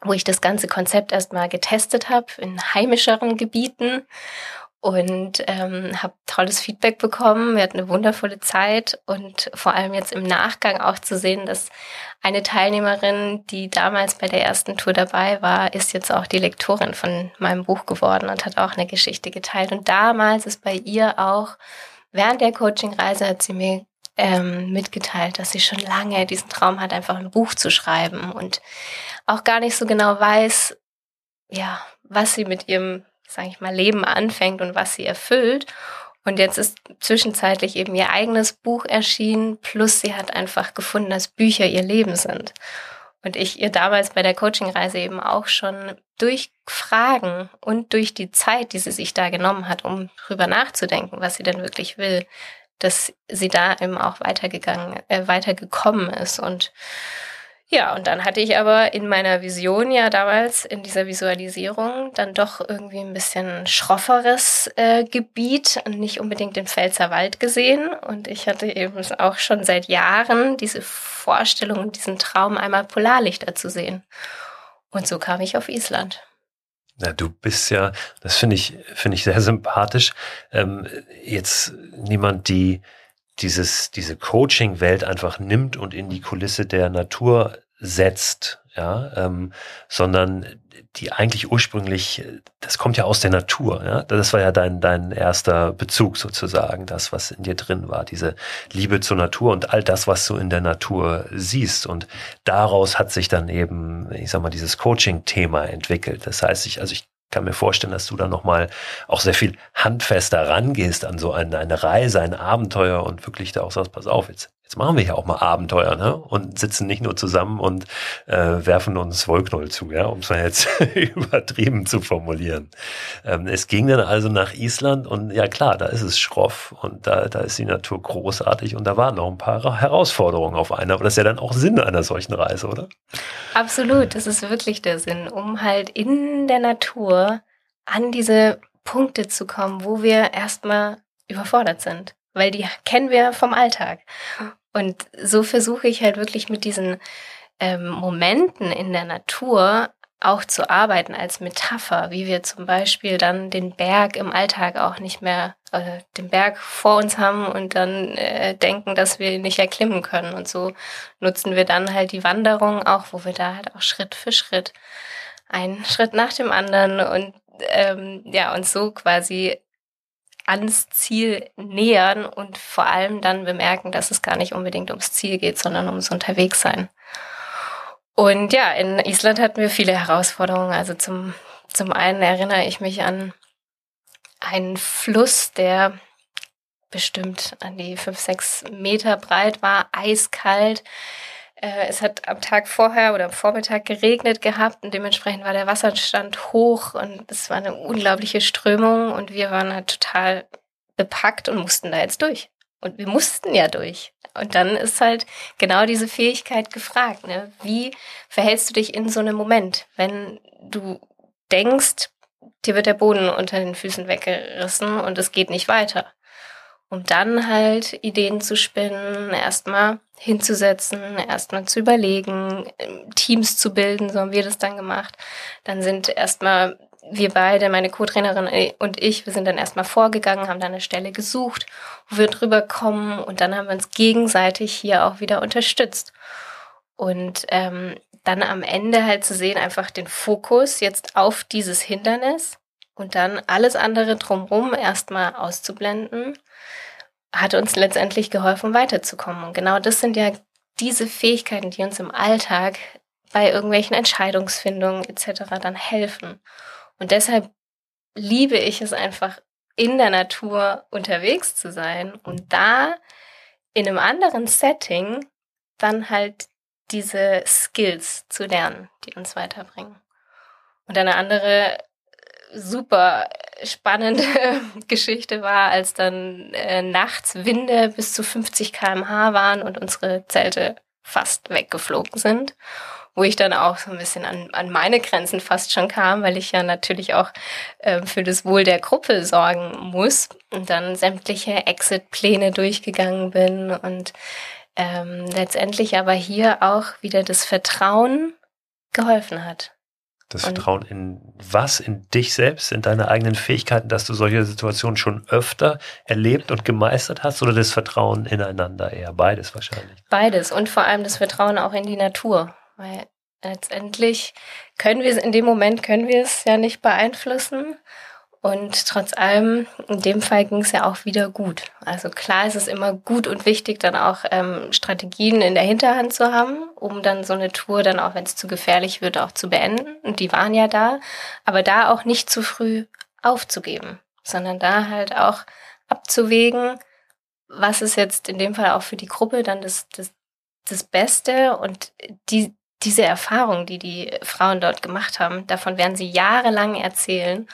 wo ich das ganze Konzept erstmal getestet habe in heimischeren Gebieten und ähm, habe tolles Feedback bekommen. Wir hatten eine wundervolle Zeit und vor allem jetzt im Nachgang auch zu sehen, dass eine Teilnehmerin, die damals bei der ersten Tour dabei war, ist jetzt auch die Lektorin von meinem Buch geworden und hat auch eine Geschichte geteilt. Und damals ist bei ihr auch während der Coachingreise hat sie mir ähm, mitgeteilt, dass sie schon lange diesen Traum hat, einfach ein Buch zu schreiben und auch gar nicht so genau weiß, ja, was sie mit ihrem sage ich mal, Leben anfängt und was sie erfüllt. Und jetzt ist zwischenzeitlich eben ihr eigenes Buch erschienen, plus sie hat einfach gefunden, dass Bücher ihr Leben sind. Und ich ihr damals bei der Coachingreise eben auch schon durch Fragen und durch die Zeit, die sie sich da genommen hat, um drüber nachzudenken, was sie denn wirklich will, dass sie da eben auch weitergegangen, äh, weitergekommen ist und ja, und dann hatte ich aber in meiner Vision ja damals in dieser Visualisierung dann doch irgendwie ein bisschen schrofferes äh, Gebiet und nicht unbedingt den Pfälzer Wald gesehen. Und ich hatte eben auch schon seit Jahren diese Vorstellung diesen Traum, einmal Polarlichter zu sehen. Und so kam ich auf Island. Na, du bist ja, das finde ich, finde ich sehr sympathisch. Ähm, jetzt niemand, die dieses, diese Coaching-Welt einfach nimmt und in die Kulisse der Natur setzt, ja, ähm, sondern die eigentlich ursprünglich, das kommt ja aus der Natur, ja, das war ja dein, dein erster Bezug sozusagen, das, was in dir drin war, diese Liebe zur Natur und all das, was du in der Natur siehst und daraus hat sich dann eben, ich sag mal, dieses Coaching-Thema entwickelt. Das heißt, ich, also ich kann mir vorstellen, dass du da nochmal auch sehr viel handfester rangehst an so eine, eine Reise, ein Abenteuer und wirklich da auch sagst, pass auf, jetzt jetzt machen wir ja auch mal Abenteuer, ne? Und sitzen nicht nur zusammen und äh, werfen uns Wollknoll zu, ja, um es mal jetzt übertrieben zu formulieren. Ähm, es ging dann also nach Island und ja klar, da ist es schroff und da, da ist die Natur großartig und da waren noch ein paar Herausforderungen auf einer, aber das ist ja dann auch Sinn einer solchen Reise, oder? Absolut, das ist wirklich der Sinn, um halt in der Natur an diese Punkte zu kommen, wo wir erstmal überfordert sind weil die kennen wir vom Alltag. Und so versuche ich halt wirklich mit diesen ähm, Momenten in der Natur auch zu arbeiten als Metapher, wie wir zum Beispiel dann den Berg im Alltag auch nicht mehr, äh, den Berg vor uns haben und dann äh, denken, dass wir ihn nicht erklimmen können. Und so nutzen wir dann halt die Wanderung auch, wo wir da halt auch Schritt für Schritt, einen Schritt nach dem anderen und ähm, ja, und so quasi ans Ziel nähern und vor allem dann bemerken, dass es gar nicht unbedingt ums Ziel geht, sondern ums Unterwegssein. Und ja, in Island hatten wir viele Herausforderungen. Also zum, zum einen erinnere ich mich an einen Fluss, der bestimmt an die fünf, sechs Meter breit war, eiskalt, es hat am Tag vorher oder am Vormittag geregnet gehabt und dementsprechend war der Wasserstand hoch und es war eine unglaubliche Strömung und wir waren halt total bepackt und mussten da jetzt durch. Und wir mussten ja durch. Und dann ist halt genau diese Fähigkeit gefragt. Ne? Wie verhältst du dich in so einem Moment, wenn du denkst, dir wird der Boden unter den Füßen weggerissen und es geht nicht weiter? um dann halt Ideen zu spinnen, erstmal hinzusetzen, erstmal zu überlegen, Teams zu bilden, so haben wir das dann gemacht. Dann sind erstmal wir beide, meine Co-Trainerin und ich, wir sind dann erstmal vorgegangen, haben dann eine Stelle gesucht, wo wir drüber kommen und dann haben wir uns gegenseitig hier auch wieder unterstützt. Und ähm, dann am Ende halt zu sehen, einfach den Fokus jetzt auf dieses Hindernis und dann alles andere drumherum erstmal auszublenden hat uns letztendlich geholfen, weiterzukommen. Und genau das sind ja diese Fähigkeiten, die uns im Alltag bei irgendwelchen Entscheidungsfindungen etc. dann helfen. Und deshalb liebe ich es einfach, in der Natur unterwegs zu sein und da in einem anderen Setting dann halt diese Skills zu lernen, die uns weiterbringen. Und eine andere super spannende Geschichte war, als dann äh, nachts Winde bis zu 50 km/h waren und unsere Zelte fast weggeflogen sind, wo ich dann auch so ein bisschen an, an meine Grenzen fast schon kam, weil ich ja natürlich auch äh, für das Wohl der Gruppe sorgen muss. Und dann sämtliche Exit-Pläne durchgegangen bin und ähm, letztendlich aber hier auch wieder das Vertrauen geholfen hat Das Vertrauen in was? In dich selbst, in deine eigenen Fähigkeiten, dass du solche Situationen schon öfter erlebt und gemeistert hast oder das Vertrauen ineinander eher? Beides wahrscheinlich. Beides und vor allem das Vertrauen auch in die Natur. Weil letztendlich können wir es in dem Moment, können wir es ja nicht beeinflussen. Und trotz allem, in dem Fall ging es ja auch wieder gut. Also klar ist es immer gut und wichtig, dann auch ähm, Strategien in der Hinterhand zu haben, um dann so eine Tour dann auch, wenn es zu gefährlich wird, auch zu beenden. Und die waren ja da. Aber da auch nicht zu früh aufzugeben, sondern da halt auch abzuwägen, was ist jetzt in dem Fall auch für die Gruppe dann das, das, das Beste und die, diese Erfahrung, die die Frauen dort gemacht haben, davon werden sie jahrelang erzählen.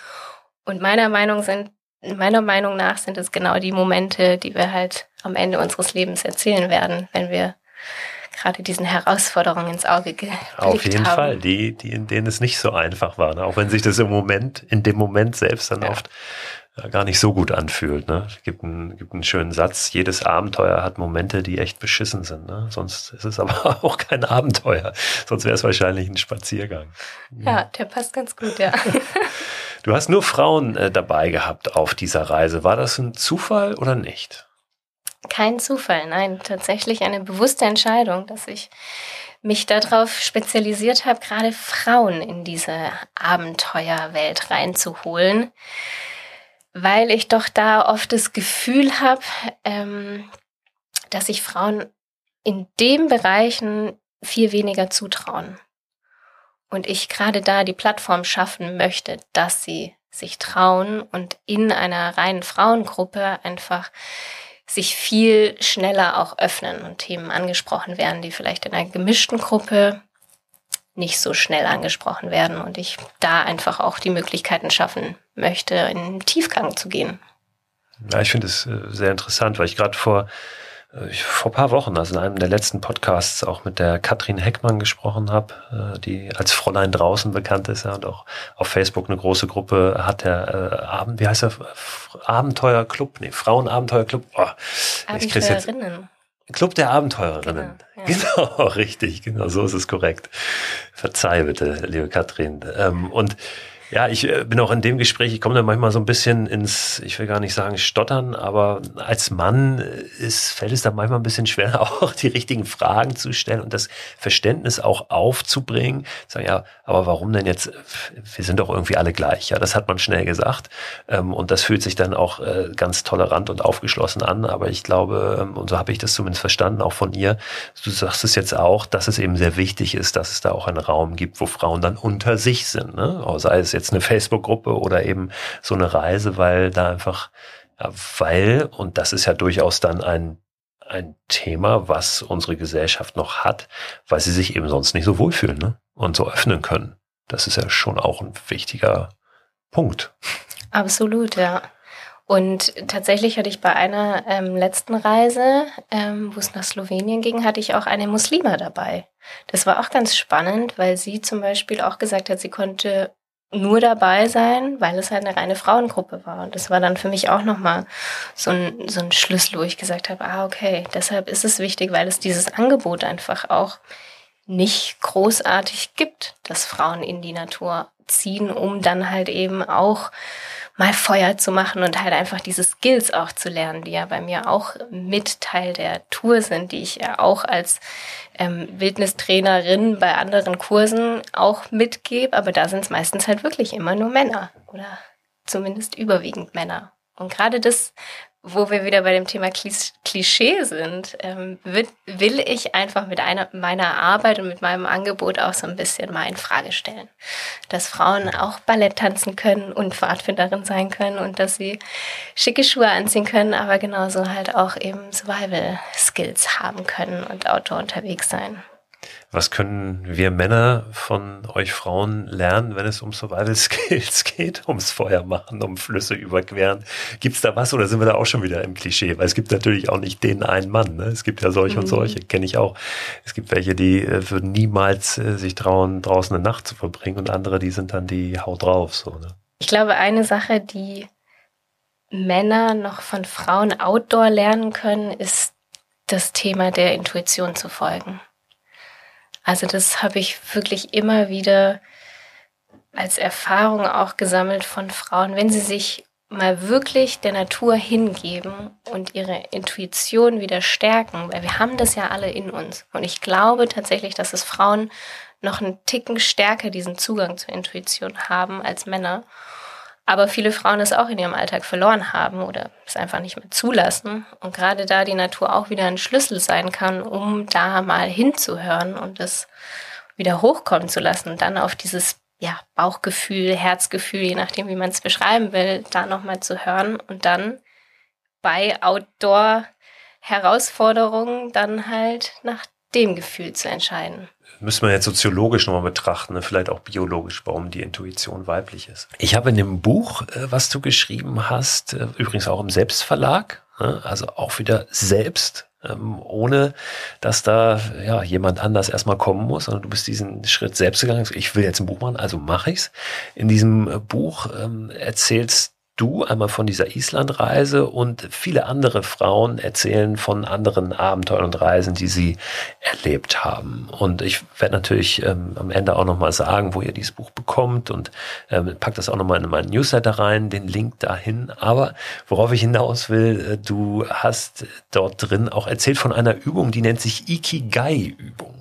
Und meiner Meinung sind, meiner Meinung nach sind es genau die Momente, die wir halt am Ende unseres Lebens erzählen werden, wenn wir gerade diesen Herausforderungen ins Auge geblickt haben. Auf jeden haben. Fall, die, die, in denen es nicht so einfach war, ne? auch wenn sich das im Moment, in dem Moment selbst dann ja. oft äh, gar nicht so gut anfühlt. Ne? Es gibt einen, gibt einen schönen Satz, jedes Abenteuer hat Momente, die echt beschissen sind. Ne? Sonst ist es aber auch kein Abenteuer. Sonst wäre es wahrscheinlich ein Spaziergang. Ja, der passt ganz gut, ja. Du hast nur Frauen äh, dabei gehabt auf dieser Reise. War das ein Zufall oder nicht? Kein Zufall, nein, tatsächlich eine bewusste Entscheidung, dass ich mich darauf spezialisiert habe, gerade Frauen in diese Abenteuerwelt reinzuholen, weil ich doch da oft das Gefühl habe, ähm, dass sich Frauen in den Bereichen viel weniger zutrauen. Und ich gerade da die Plattform schaffen möchte, dass sie sich trauen und in einer reinen Frauengruppe einfach sich viel schneller auch öffnen und Themen angesprochen werden, die vielleicht in einer gemischten Gruppe nicht so schnell angesprochen werden und ich da einfach auch die Möglichkeiten schaffen möchte, in den Tiefgang zu gehen. Ja, ich finde es äh, sehr interessant, weil ich gerade vor ich vor paar Wochen, also in einem der letzten Podcasts, auch mit der Katrin Heckmann gesprochen habe, äh, die als Fräulein draußen bekannt ist ja, und auch auf Facebook eine große Gruppe hat, der äh, Abend, wie heißt der? Abenteuerclub? Nee, Frauenabenteuerclub. Oh, ich krieg's jetzt. Club der Abenteurerinnen. Genau, ja. genau, richtig, genau, so ist es korrekt. Verzeih bitte, liebe Katrin. Ähm, und ja, ich äh, bin auch in dem Gespräch, ich komme da manchmal so ein bisschen ins, ich will gar nicht sagen stottern, aber als Mann ist, fällt es da manchmal ein bisschen schwer, auch die richtigen Fragen zu stellen und das Verständnis auch aufzubringen. Sagen, ja, aber warum denn jetzt, wir sind doch irgendwie alle gleich, ja, das hat man schnell gesagt. Ähm, und das fühlt sich dann auch äh, ganz tolerant und aufgeschlossen an, aber ich glaube, ähm, und so habe ich das zumindest verstanden, auch von ihr, du sagst es jetzt auch, dass es eben sehr wichtig ist, dass es da auch einen Raum gibt, wo Frauen dann unter sich sind, ne? sei es jetzt eine Facebook-Gruppe oder eben so eine Reise, weil da einfach, ja, weil, und das ist ja durchaus dann ein, ein Thema, was unsere Gesellschaft noch hat, weil sie sich eben sonst nicht so wohlfühlen ne? und so öffnen können. Das ist ja schon auch ein wichtiger Punkt. Absolut, ja. Und tatsächlich hatte ich bei einer ähm, letzten Reise, ähm, wo es nach Slowenien ging, hatte ich auch eine Muslima dabei. Das war auch ganz spannend, weil sie zum Beispiel auch gesagt hat, sie konnte nur dabei sein, weil es halt eine reine Frauengruppe war. Und das war dann für mich auch nochmal so ein, so ein Schlüssel, wo ich gesagt habe, ah, okay, deshalb ist es wichtig, weil es dieses Angebot einfach auch nicht großartig gibt, dass Frauen in die Natur ziehen, um dann halt eben auch mal Feuer zu machen und halt einfach diese Skills auch zu lernen, die ja bei mir auch mit Teil der Tour sind, die ich ja auch als ähm, Wildnistrainerin bei anderen Kursen auch mitgebe, aber da sind es meistens halt wirklich immer nur Männer oder zumindest überwiegend Männer. Und gerade das wo wir wieder bei dem Thema Klischee sind, ähm, will, ich einfach mit einer, meiner Arbeit und mit meinem Angebot auch so ein bisschen mal in Frage stellen. Dass Frauen auch Ballett tanzen können und Pfadfinderin sein können und dass sie schicke Schuhe anziehen können, aber genauso halt auch eben Survival Skills haben können und Outdoor unterwegs sein. Was können wir Männer von euch Frauen lernen, wenn es um Survival Skills geht, ums Feuer machen, um Flüsse überqueren? Gibt's da was oder sind wir da auch schon wieder im Klischee? Weil es gibt natürlich auch nicht den einen Mann. Ne? Es gibt ja solche mhm. und solche, kenne ich auch. Es gibt welche, die äh, würden niemals äh, sich trauen, draußen eine Nacht zu verbringen und andere, die sind dann die Haut drauf. So, ne? Ich glaube, eine Sache, die Männer noch von Frauen outdoor lernen können, ist das Thema der Intuition zu folgen. Also das habe ich wirklich immer wieder als Erfahrung auch gesammelt von Frauen, wenn sie sich mal wirklich der Natur hingeben und ihre Intuition wieder stärken, weil wir haben das ja alle in uns. Und ich glaube tatsächlich, dass es Frauen noch einen Ticken stärker diesen Zugang zur Intuition haben als Männer. Aber viele Frauen es auch in ihrem Alltag verloren haben oder es einfach nicht mehr zulassen. Und gerade da die Natur auch wieder ein Schlüssel sein kann, um da mal hinzuhören und es wieder hochkommen zu lassen dann auf dieses ja, Bauchgefühl, Herzgefühl, je nachdem, wie man es beschreiben will, da nochmal zu hören und dann bei Outdoor-Herausforderungen dann halt nach dem Gefühl zu entscheiden. Müssen wir jetzt soziologisch nochmal betrachten, ne? vielleicht auch biologisch, warum die Intuition weiblich ist. Ich habe in dem Buch, äh, was du geschrieben hast, äh, übrigens auch im Selbstverlag, ne? also auch wieder selbst ähm, ohne dass da ja jemand anders erstmal kommen muss, sondern du bist diesen Schritt selbst gegangen. Ich will jetzt ein Buch machen, also mache ich's. In diesem äh, Buch ähm, erzählst du einmal von dieser Islandreise und viele andere Frauen erzählen von anderen Abenteuern und Reisen, die sie erlebt haben. Und ich werde natürlich ähm, am Ende auch nochmal sagen, wo ihr dieses Buch bekommt und ähm, pack das auch nochmal in meinen Newsletter rein, den Link dahin. Aber worauf ich hinaus will, äh, du hast dort drin auch erzählt von einer Übung, die nennt sich Ikigai-Übung.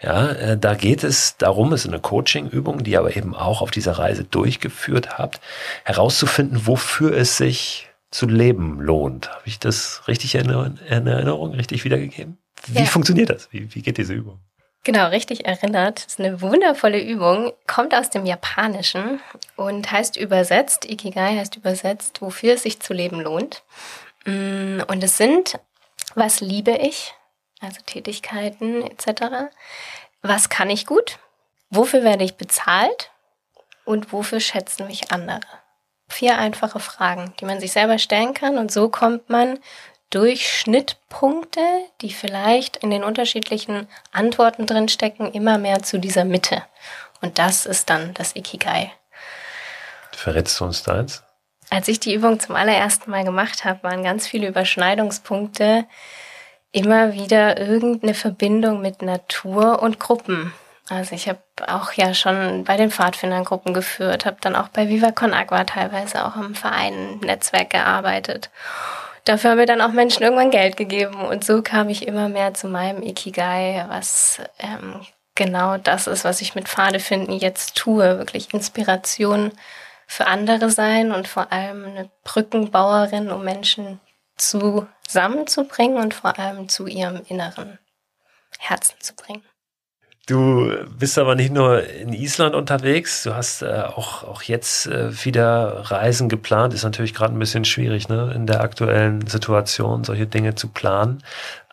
Ja, äh, da geht es darum, es ist eine Coaching-Übung, die ihr aber eben auch auf dieser Reise durchgeführt habt, herauszufinden, wofür es sich zu leben lohnt. Habe ich das richtig in Erinnerung, richtig wiedergegeben? Wie ja. funktioniert das? Wie, wie geht diese Übung? Genau, richtig erinnert. Das ist eine wundervolle Übung, kommt aus dem Japanischen und heißt übersetzt, Ikigai heißt übersetzt, wofür es sich zu leben lohnt. Mm, und es sind, was liebe ich, also Tätigkeiten etc. Was kann ich gut? Wofür werde ich bezahlt? Und wofür schätzen mich andere? Vier einfache Fragen, die man sich selber stellen kann und so kommt man durch Schnittpunkte, die vielleicht in den unterschiedlichen Antworten drinstecken, immer mehr zu dieser Mitte. Und das ist dann das Ikigai. Verrätst du uns da eins? Als ich die Übung zum allerersten Mal gemacht habe, waren ganz viele Überschneidungspunkte, immer wieder irgendeine Verbindung mit Natur und Gruppen. Also ich habe auch ja schon bei den Pfadfindern Gruppen geführt, habe dann auch bei Viva Con Agua teilweise auch im Verein Netzwerk gearbeitet. Dafür haben mir dann auch Menschen irgendwann Geld gegeben und so kam ich immer mehr zu meinem Ikigai, was ähm, genau das ist, was ich mit Pfadefinden jetzt tue, wirklich Inspiration für andere sein und vor allem eine Brückenbauerin, um Menschen zusammenzubringen und vor allem zu ihrem inneren Herzen zu bringen. Du bist aber nicht nur in Island unterwegs, du hast äh, auch, auch jetzt äh, wieder Reisen geplant. Ist natürlich gerade ein bisschen schwierig, ne, in der aktuellen Situation solche Dinge zu planen.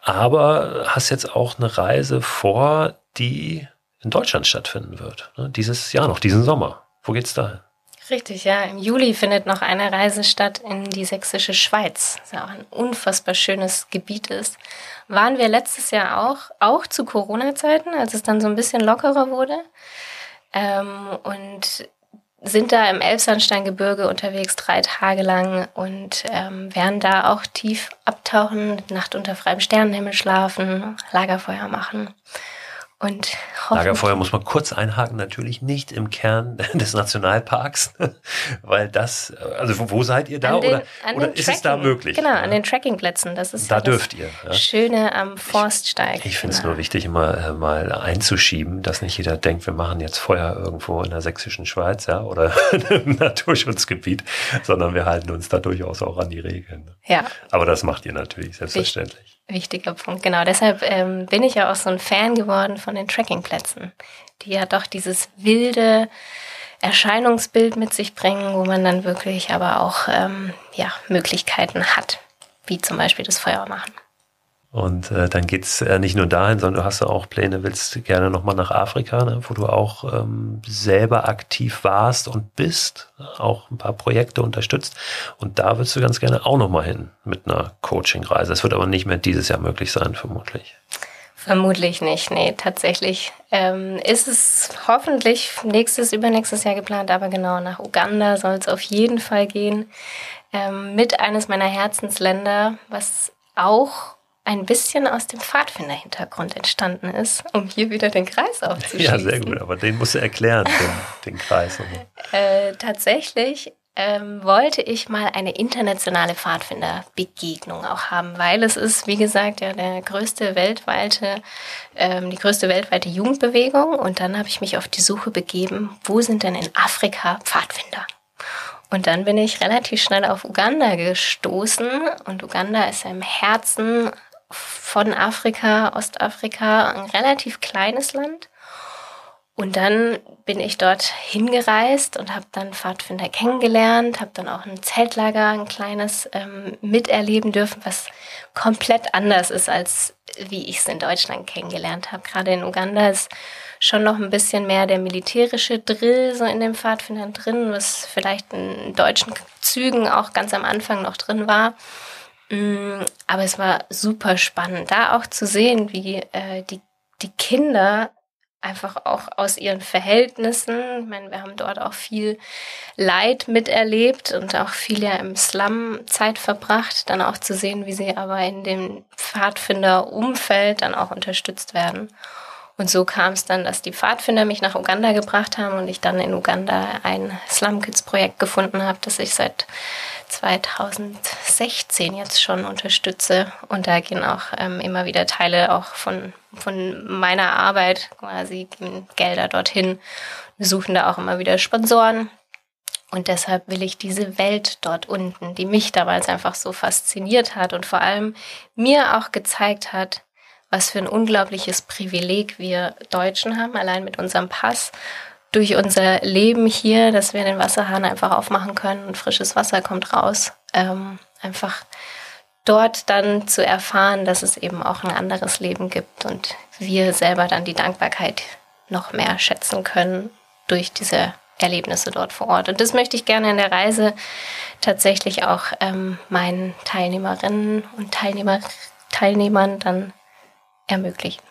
Aber hast jetzt auch eine Reise vor, die in Deutschland stattfinden wird. Ne, dieses Jahr noch, diesen Sommer. Wo geht's da? Richtig, ja. Im Juli findet noch eine Reise statt in die sächsische Schweiz, was ja auch ein unfassbar schönes Gebiet ist. Waren wir letztes Jahr auch, auch zu Corona-Zeiten, als es dann so ein bisschen lockerer wurde. Ähm, und sind da im Elbsandsteingebirge unterwegs drei Tage lang und ähm, werden da auch tief abtauchen, Nacht unter freiem Sternenhimmel schlafen, Lagerfeuer machen. Und Lagerfeuer muss man kurz einhaken, natürlich nicht im Kern des Nationalparks, weil das, also wo seid ihr da den, oder, oder ist es da möglich? Genau, ja. an den Trekkingplätzen, das ist da dürft ihr. Ja. Schöne am Forststeig. Ich, ich finde es genau. nur wichtig, immer äh, mal einzuschieben, dass nicht jeder denkt, wir machen jetzt Feuer irgendwo in der sächsischen Schweiz, ja, oder im Naturschutzgebiet, sondern wir halten uns da durchaus auch an die Regeln. Ja. Aber das macht ihr natürlich, selbstverständlich. Wichtiger Punkt, genau. Deshalb ähm, bin ich ja auch so ein Fan geworden von den Trekkingplätzen, die ja doch dieses wilde Erscheinungsbild mit sich bringen, wo man dann wirklich aber auch ähm, ja, Möglichkeiten hat, wie zum Beispiel das Feuer machen. Und äh, dann geht's äh, nicht nur dahin, sondern du hast ja auch Pläne, willst gerne nochmal nach Afrika, ne, wo du auch ähm, selber aktiv warst und bist, auch ein paar Projekte unterstützt. Und da willst du ganz gerne auch nochmal hin mit einer Coaching-Reise. Das wird aber nicht mehr dieses Jahr möglich sein, vermutlich. Vermutlich nicht, nee, tatsächlich. Ähm, ist es hoffentlich nächstes, übernächstes Jahr geplant, aber genau nach Uganda soll es auf jeden Fall gehen. Ähm, mit eines meiner Herzensländer, was auch ein bisschen aus dem Pfadfinder-Hintergrund entstanden ist, um hier wieder den Kreis aufzuschließen. Ja, sehr gut, aber den musst du erklären, den, den Kreis. Äh, tatsächlich ähm, wollte ich mal eine internationale Pfadfinderbegegnung auch haben, weil es ist, wie gesagt, ja der größte weltweite, ähm, die größte weltweite Jugendbewegung. Und dann habe ich mich auf die Suche begeben, wo sind denn in Afrika Pfadfinder? Und dann bin ich relativ schnell auf Uganda gestoßen. Und Uganda ist ja im Herzen von Afrika, Ostafrika, ein relativ kleines Land. Und dann bin ich dort hingereist und habe dann Pfadfinder kennengelernt, habe dann auch ein Zeltlager, ein kleines ähm, miterleben dürfen, was komplett anders ist, als wie ich es in Deutschland kennengelernt habe. Gerade in Uganda ist schon noch ein bisschen mehr der militärische Drill so in den Pfadfindern drin, was vielleicht in deutschen Zügen auch ganz am Anfang noch drin war. Mm, aber es war super spannend, da auch zu sehen, wie äh, die, die Kinder einfach auch aus ihren Verhältnissen. Ich meine, wir haben dort auch viel Leid miterlebt und auch viel ja im Slum Zeit verbracht, dann auch zu sehen, wie sie aber in dem Pfadfinder-Umfeld dann auch unterstützt werden. Und so kam es dann, dass die Pfadfinder mich nach Uganda gebracht haben und ich dann in Uganda ein Slum Kids Projekt gefunden habe, das ich seit 2016 jetzt schon unterstütze. Und da gehen auch ähm, immer wieder Teile auch von, von meiner Arbeit, quasi Gelder dorthin. Wir suchen da auch immer wieder Sponsoren. Und deshalb will ich diese Welt dort unten, die mich damals einfach so fasziniert hat und vor allem mir auch gezeigt hat, was für ein unglaubliches Privileg wir Deutschen haben, allein mit unserem Pass, durch unser Leben hier, dass wir den Wasserhahn einfach aufmachen können und frisches Wasser kommt raus. Ähm, einfach dort dann zu erfahren, dass es eben auch ein anderes Leben gibt und wir selber dann die Dankbarkeit noch mehr schätzen können durch diese Erlebnisse dort vor Ort. Und das möchte ich gerne in der Reise tatsächlich auch ähm, meinen Teilnehmerinnen und Teilnehmer, Teilnehmern dann ermöglichen.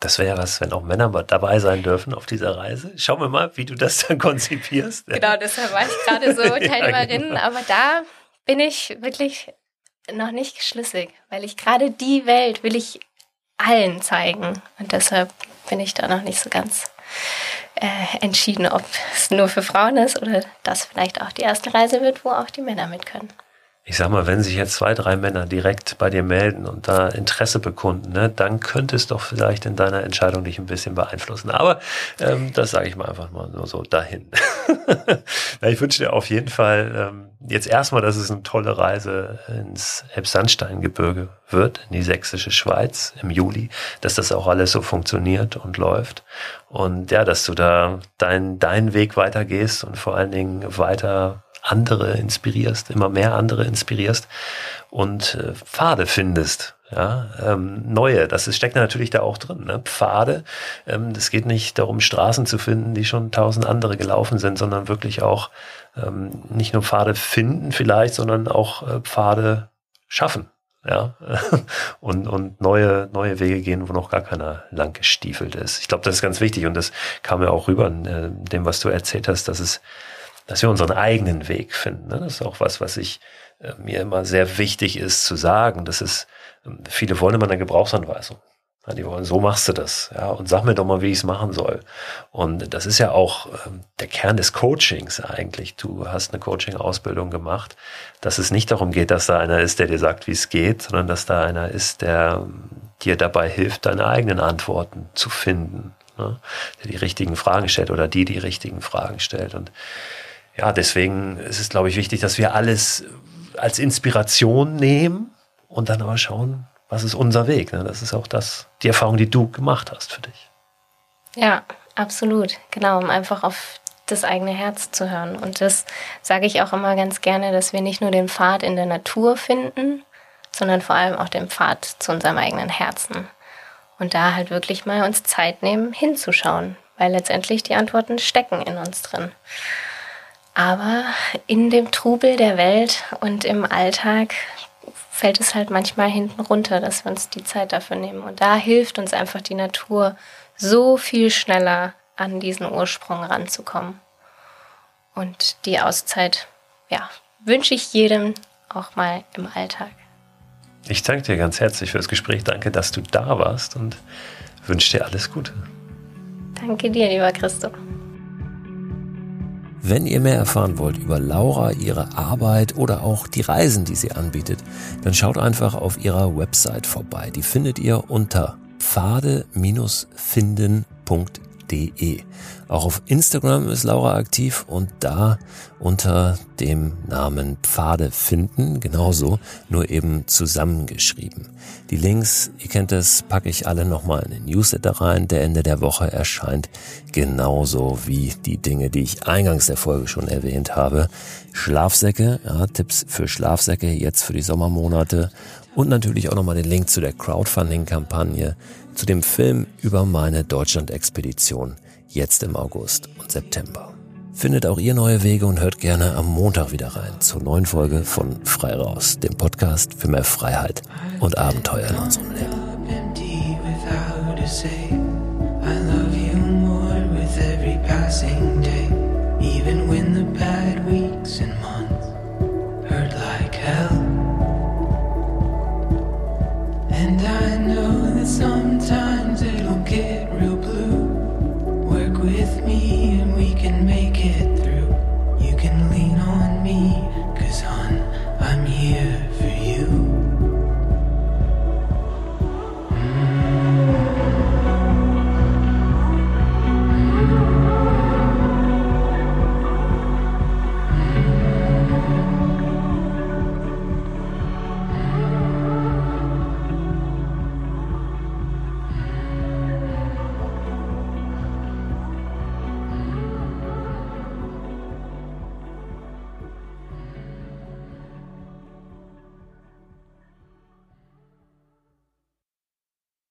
Das wäre was, wenn auch Männer dabei sein dürfen auf dieser Reise. Schauen wir mal, wie du das dann konzipierst. Genau, deshalb war ich gerade so Teilnehmerin. ja, genau. Aber da bin ich wirklich noch nicht schlüssig, weil ich gerade die Welt will ich allen zeigen. Und deshalb bin ich da noch nicht so ganz äh, entschieden, ob es nur für Frauen ist oder das vielleicht auch die erste Reise wird, wo auch die Männer mit können ich sag mal, wenn sich jetzt zwei, drei Männer direkt bei dir melden und da Interesse bekunden, ne, dann könnte es doch vielleicht in deiner Entscheidung dich ein bisschen beeinflussen. Aber ähm, das sage ich mal einfach mal nur so dahin. Na, ich wünsche dir auf jeden Fall ähm, jetzt erstmal, dass es eine tolle Reise ins Elbsandsteingebirge wird, in die sächsische Schweiz im Juli, dass das auch alles so funktioniert und läuft. Und ja, dass du da deinen deinen Weg weitergehst und vor allen Dingen weiter andere inspirierst, immer mehr andere inspirierst und äh, Pfade findest. Ja, ähm, neue, das ist, steckt natürlich da auch drin. Ne? Pfade, ähm, es geht nicht darum, Straßen zu finden, die schon tausend andere gelaufen sind, sondern wirklich auch ähm, nicht nur Pfade finden vielleicht, sondern auch äh, Pfade schaffen. Ja, und, und neue, neue Wege gehen, wo noch gar keiner lang gestiefelt ist. Ich glaube, das ist ganz wichtig und das kam ja auch rüber in äh, dem, was du erzählt hast, dass es dass wir unseren eigenen Weg finden. Ne? Das ist auch was, was ich äh, mir immer sehr wichtig ist zu sagen. Das ist, ähm, viele wollen immer eine Gebrauchsanweisung. Die wollen, so machst du das, ja, und sag mir doch mal, wie ich es machen soll. Und das ist ja auch ähm, der Kern des Coachings eigentlich. Du hast eine Coaching-Ausbildung gemacht, dass es nicht darum geht, dass da einer ist, der dir sagt, wie es geht, sondern dass da einer ist, der ähm, dir dabei hilft, deine eigenen Antworten zu finden, ne? der die richtigen Fragen stellt oder die die richtigen Fragen stellt. Und ja, deswegen ist es, glaube ich, wichtig, dass wir alles als Inspiration nehmen und dann aber schauen, was ist unser Weg. Ne? Das ist auch das, die Erfahrung, die du gemacht hast für dich. Ja, absolut. Genau, um einfach auf das eigene Herz zu hören. Und das sage ich auch immer ganz gerne, dass wir nicht nur den Pfad in der Natur finden, sondern vor allem auch den Pfad zu unserem eigenen Herzen. Und da halt wirklich mal uns Zeit nehmen, hinzuschauen, weil letztendlich die Antworten stecken in uns drin. Aber in dem Trubel der Welt und im Alltag fällt es halt manchmal hinten runter, dass wir uns die Zeit dafür nehmen. Und da hilft uns einfach die Natur so viel schneller an diesen Ursprung ranzukommen. Und die Auszeit, ja, wünsche ich jedem auch mal im Alltag. Ich danke dir ganz herzlich für das Gespräch. Danke, dass du da warst und wünsche dir alles Gute. Danke dir, lieber Christoph. Wenn ihr mehr erfahren wollt über Laura, ihre Arbeit oder auch die Reisen, die sie anbietet, dann schaut einfach auf ihrer Website vorbei. Die findet ihr unter pfade-finden.de laura.de. Auch auf Instagram ist Laura aktiv und da unter dem Namen Pfade finden, genauso, nur eben zusammengeschrieben. Die Links, ihr kennt das, packe ich alle nochmal in den Newsletter rein, der Ende der Woche erscheint, genauso wie die Dinge, die ich eingangs der Folge schon erwähnt habe. Schlafsäcke, ja, Tipps für Schlafsäcke jetzt für die Sommermonate und natürlich auch nochmal den Link zu der Crowdfunding-Kampagne, zu dem Film über meine Deutschland-Expedition jetzt im August und September. Findet auch ihr neue Wege und hört gerne am Montag wieder rein zur neuen Folge von Frei Raus, dem Podcast für mehr Freiheit und Abenteuer in unserem Leben. with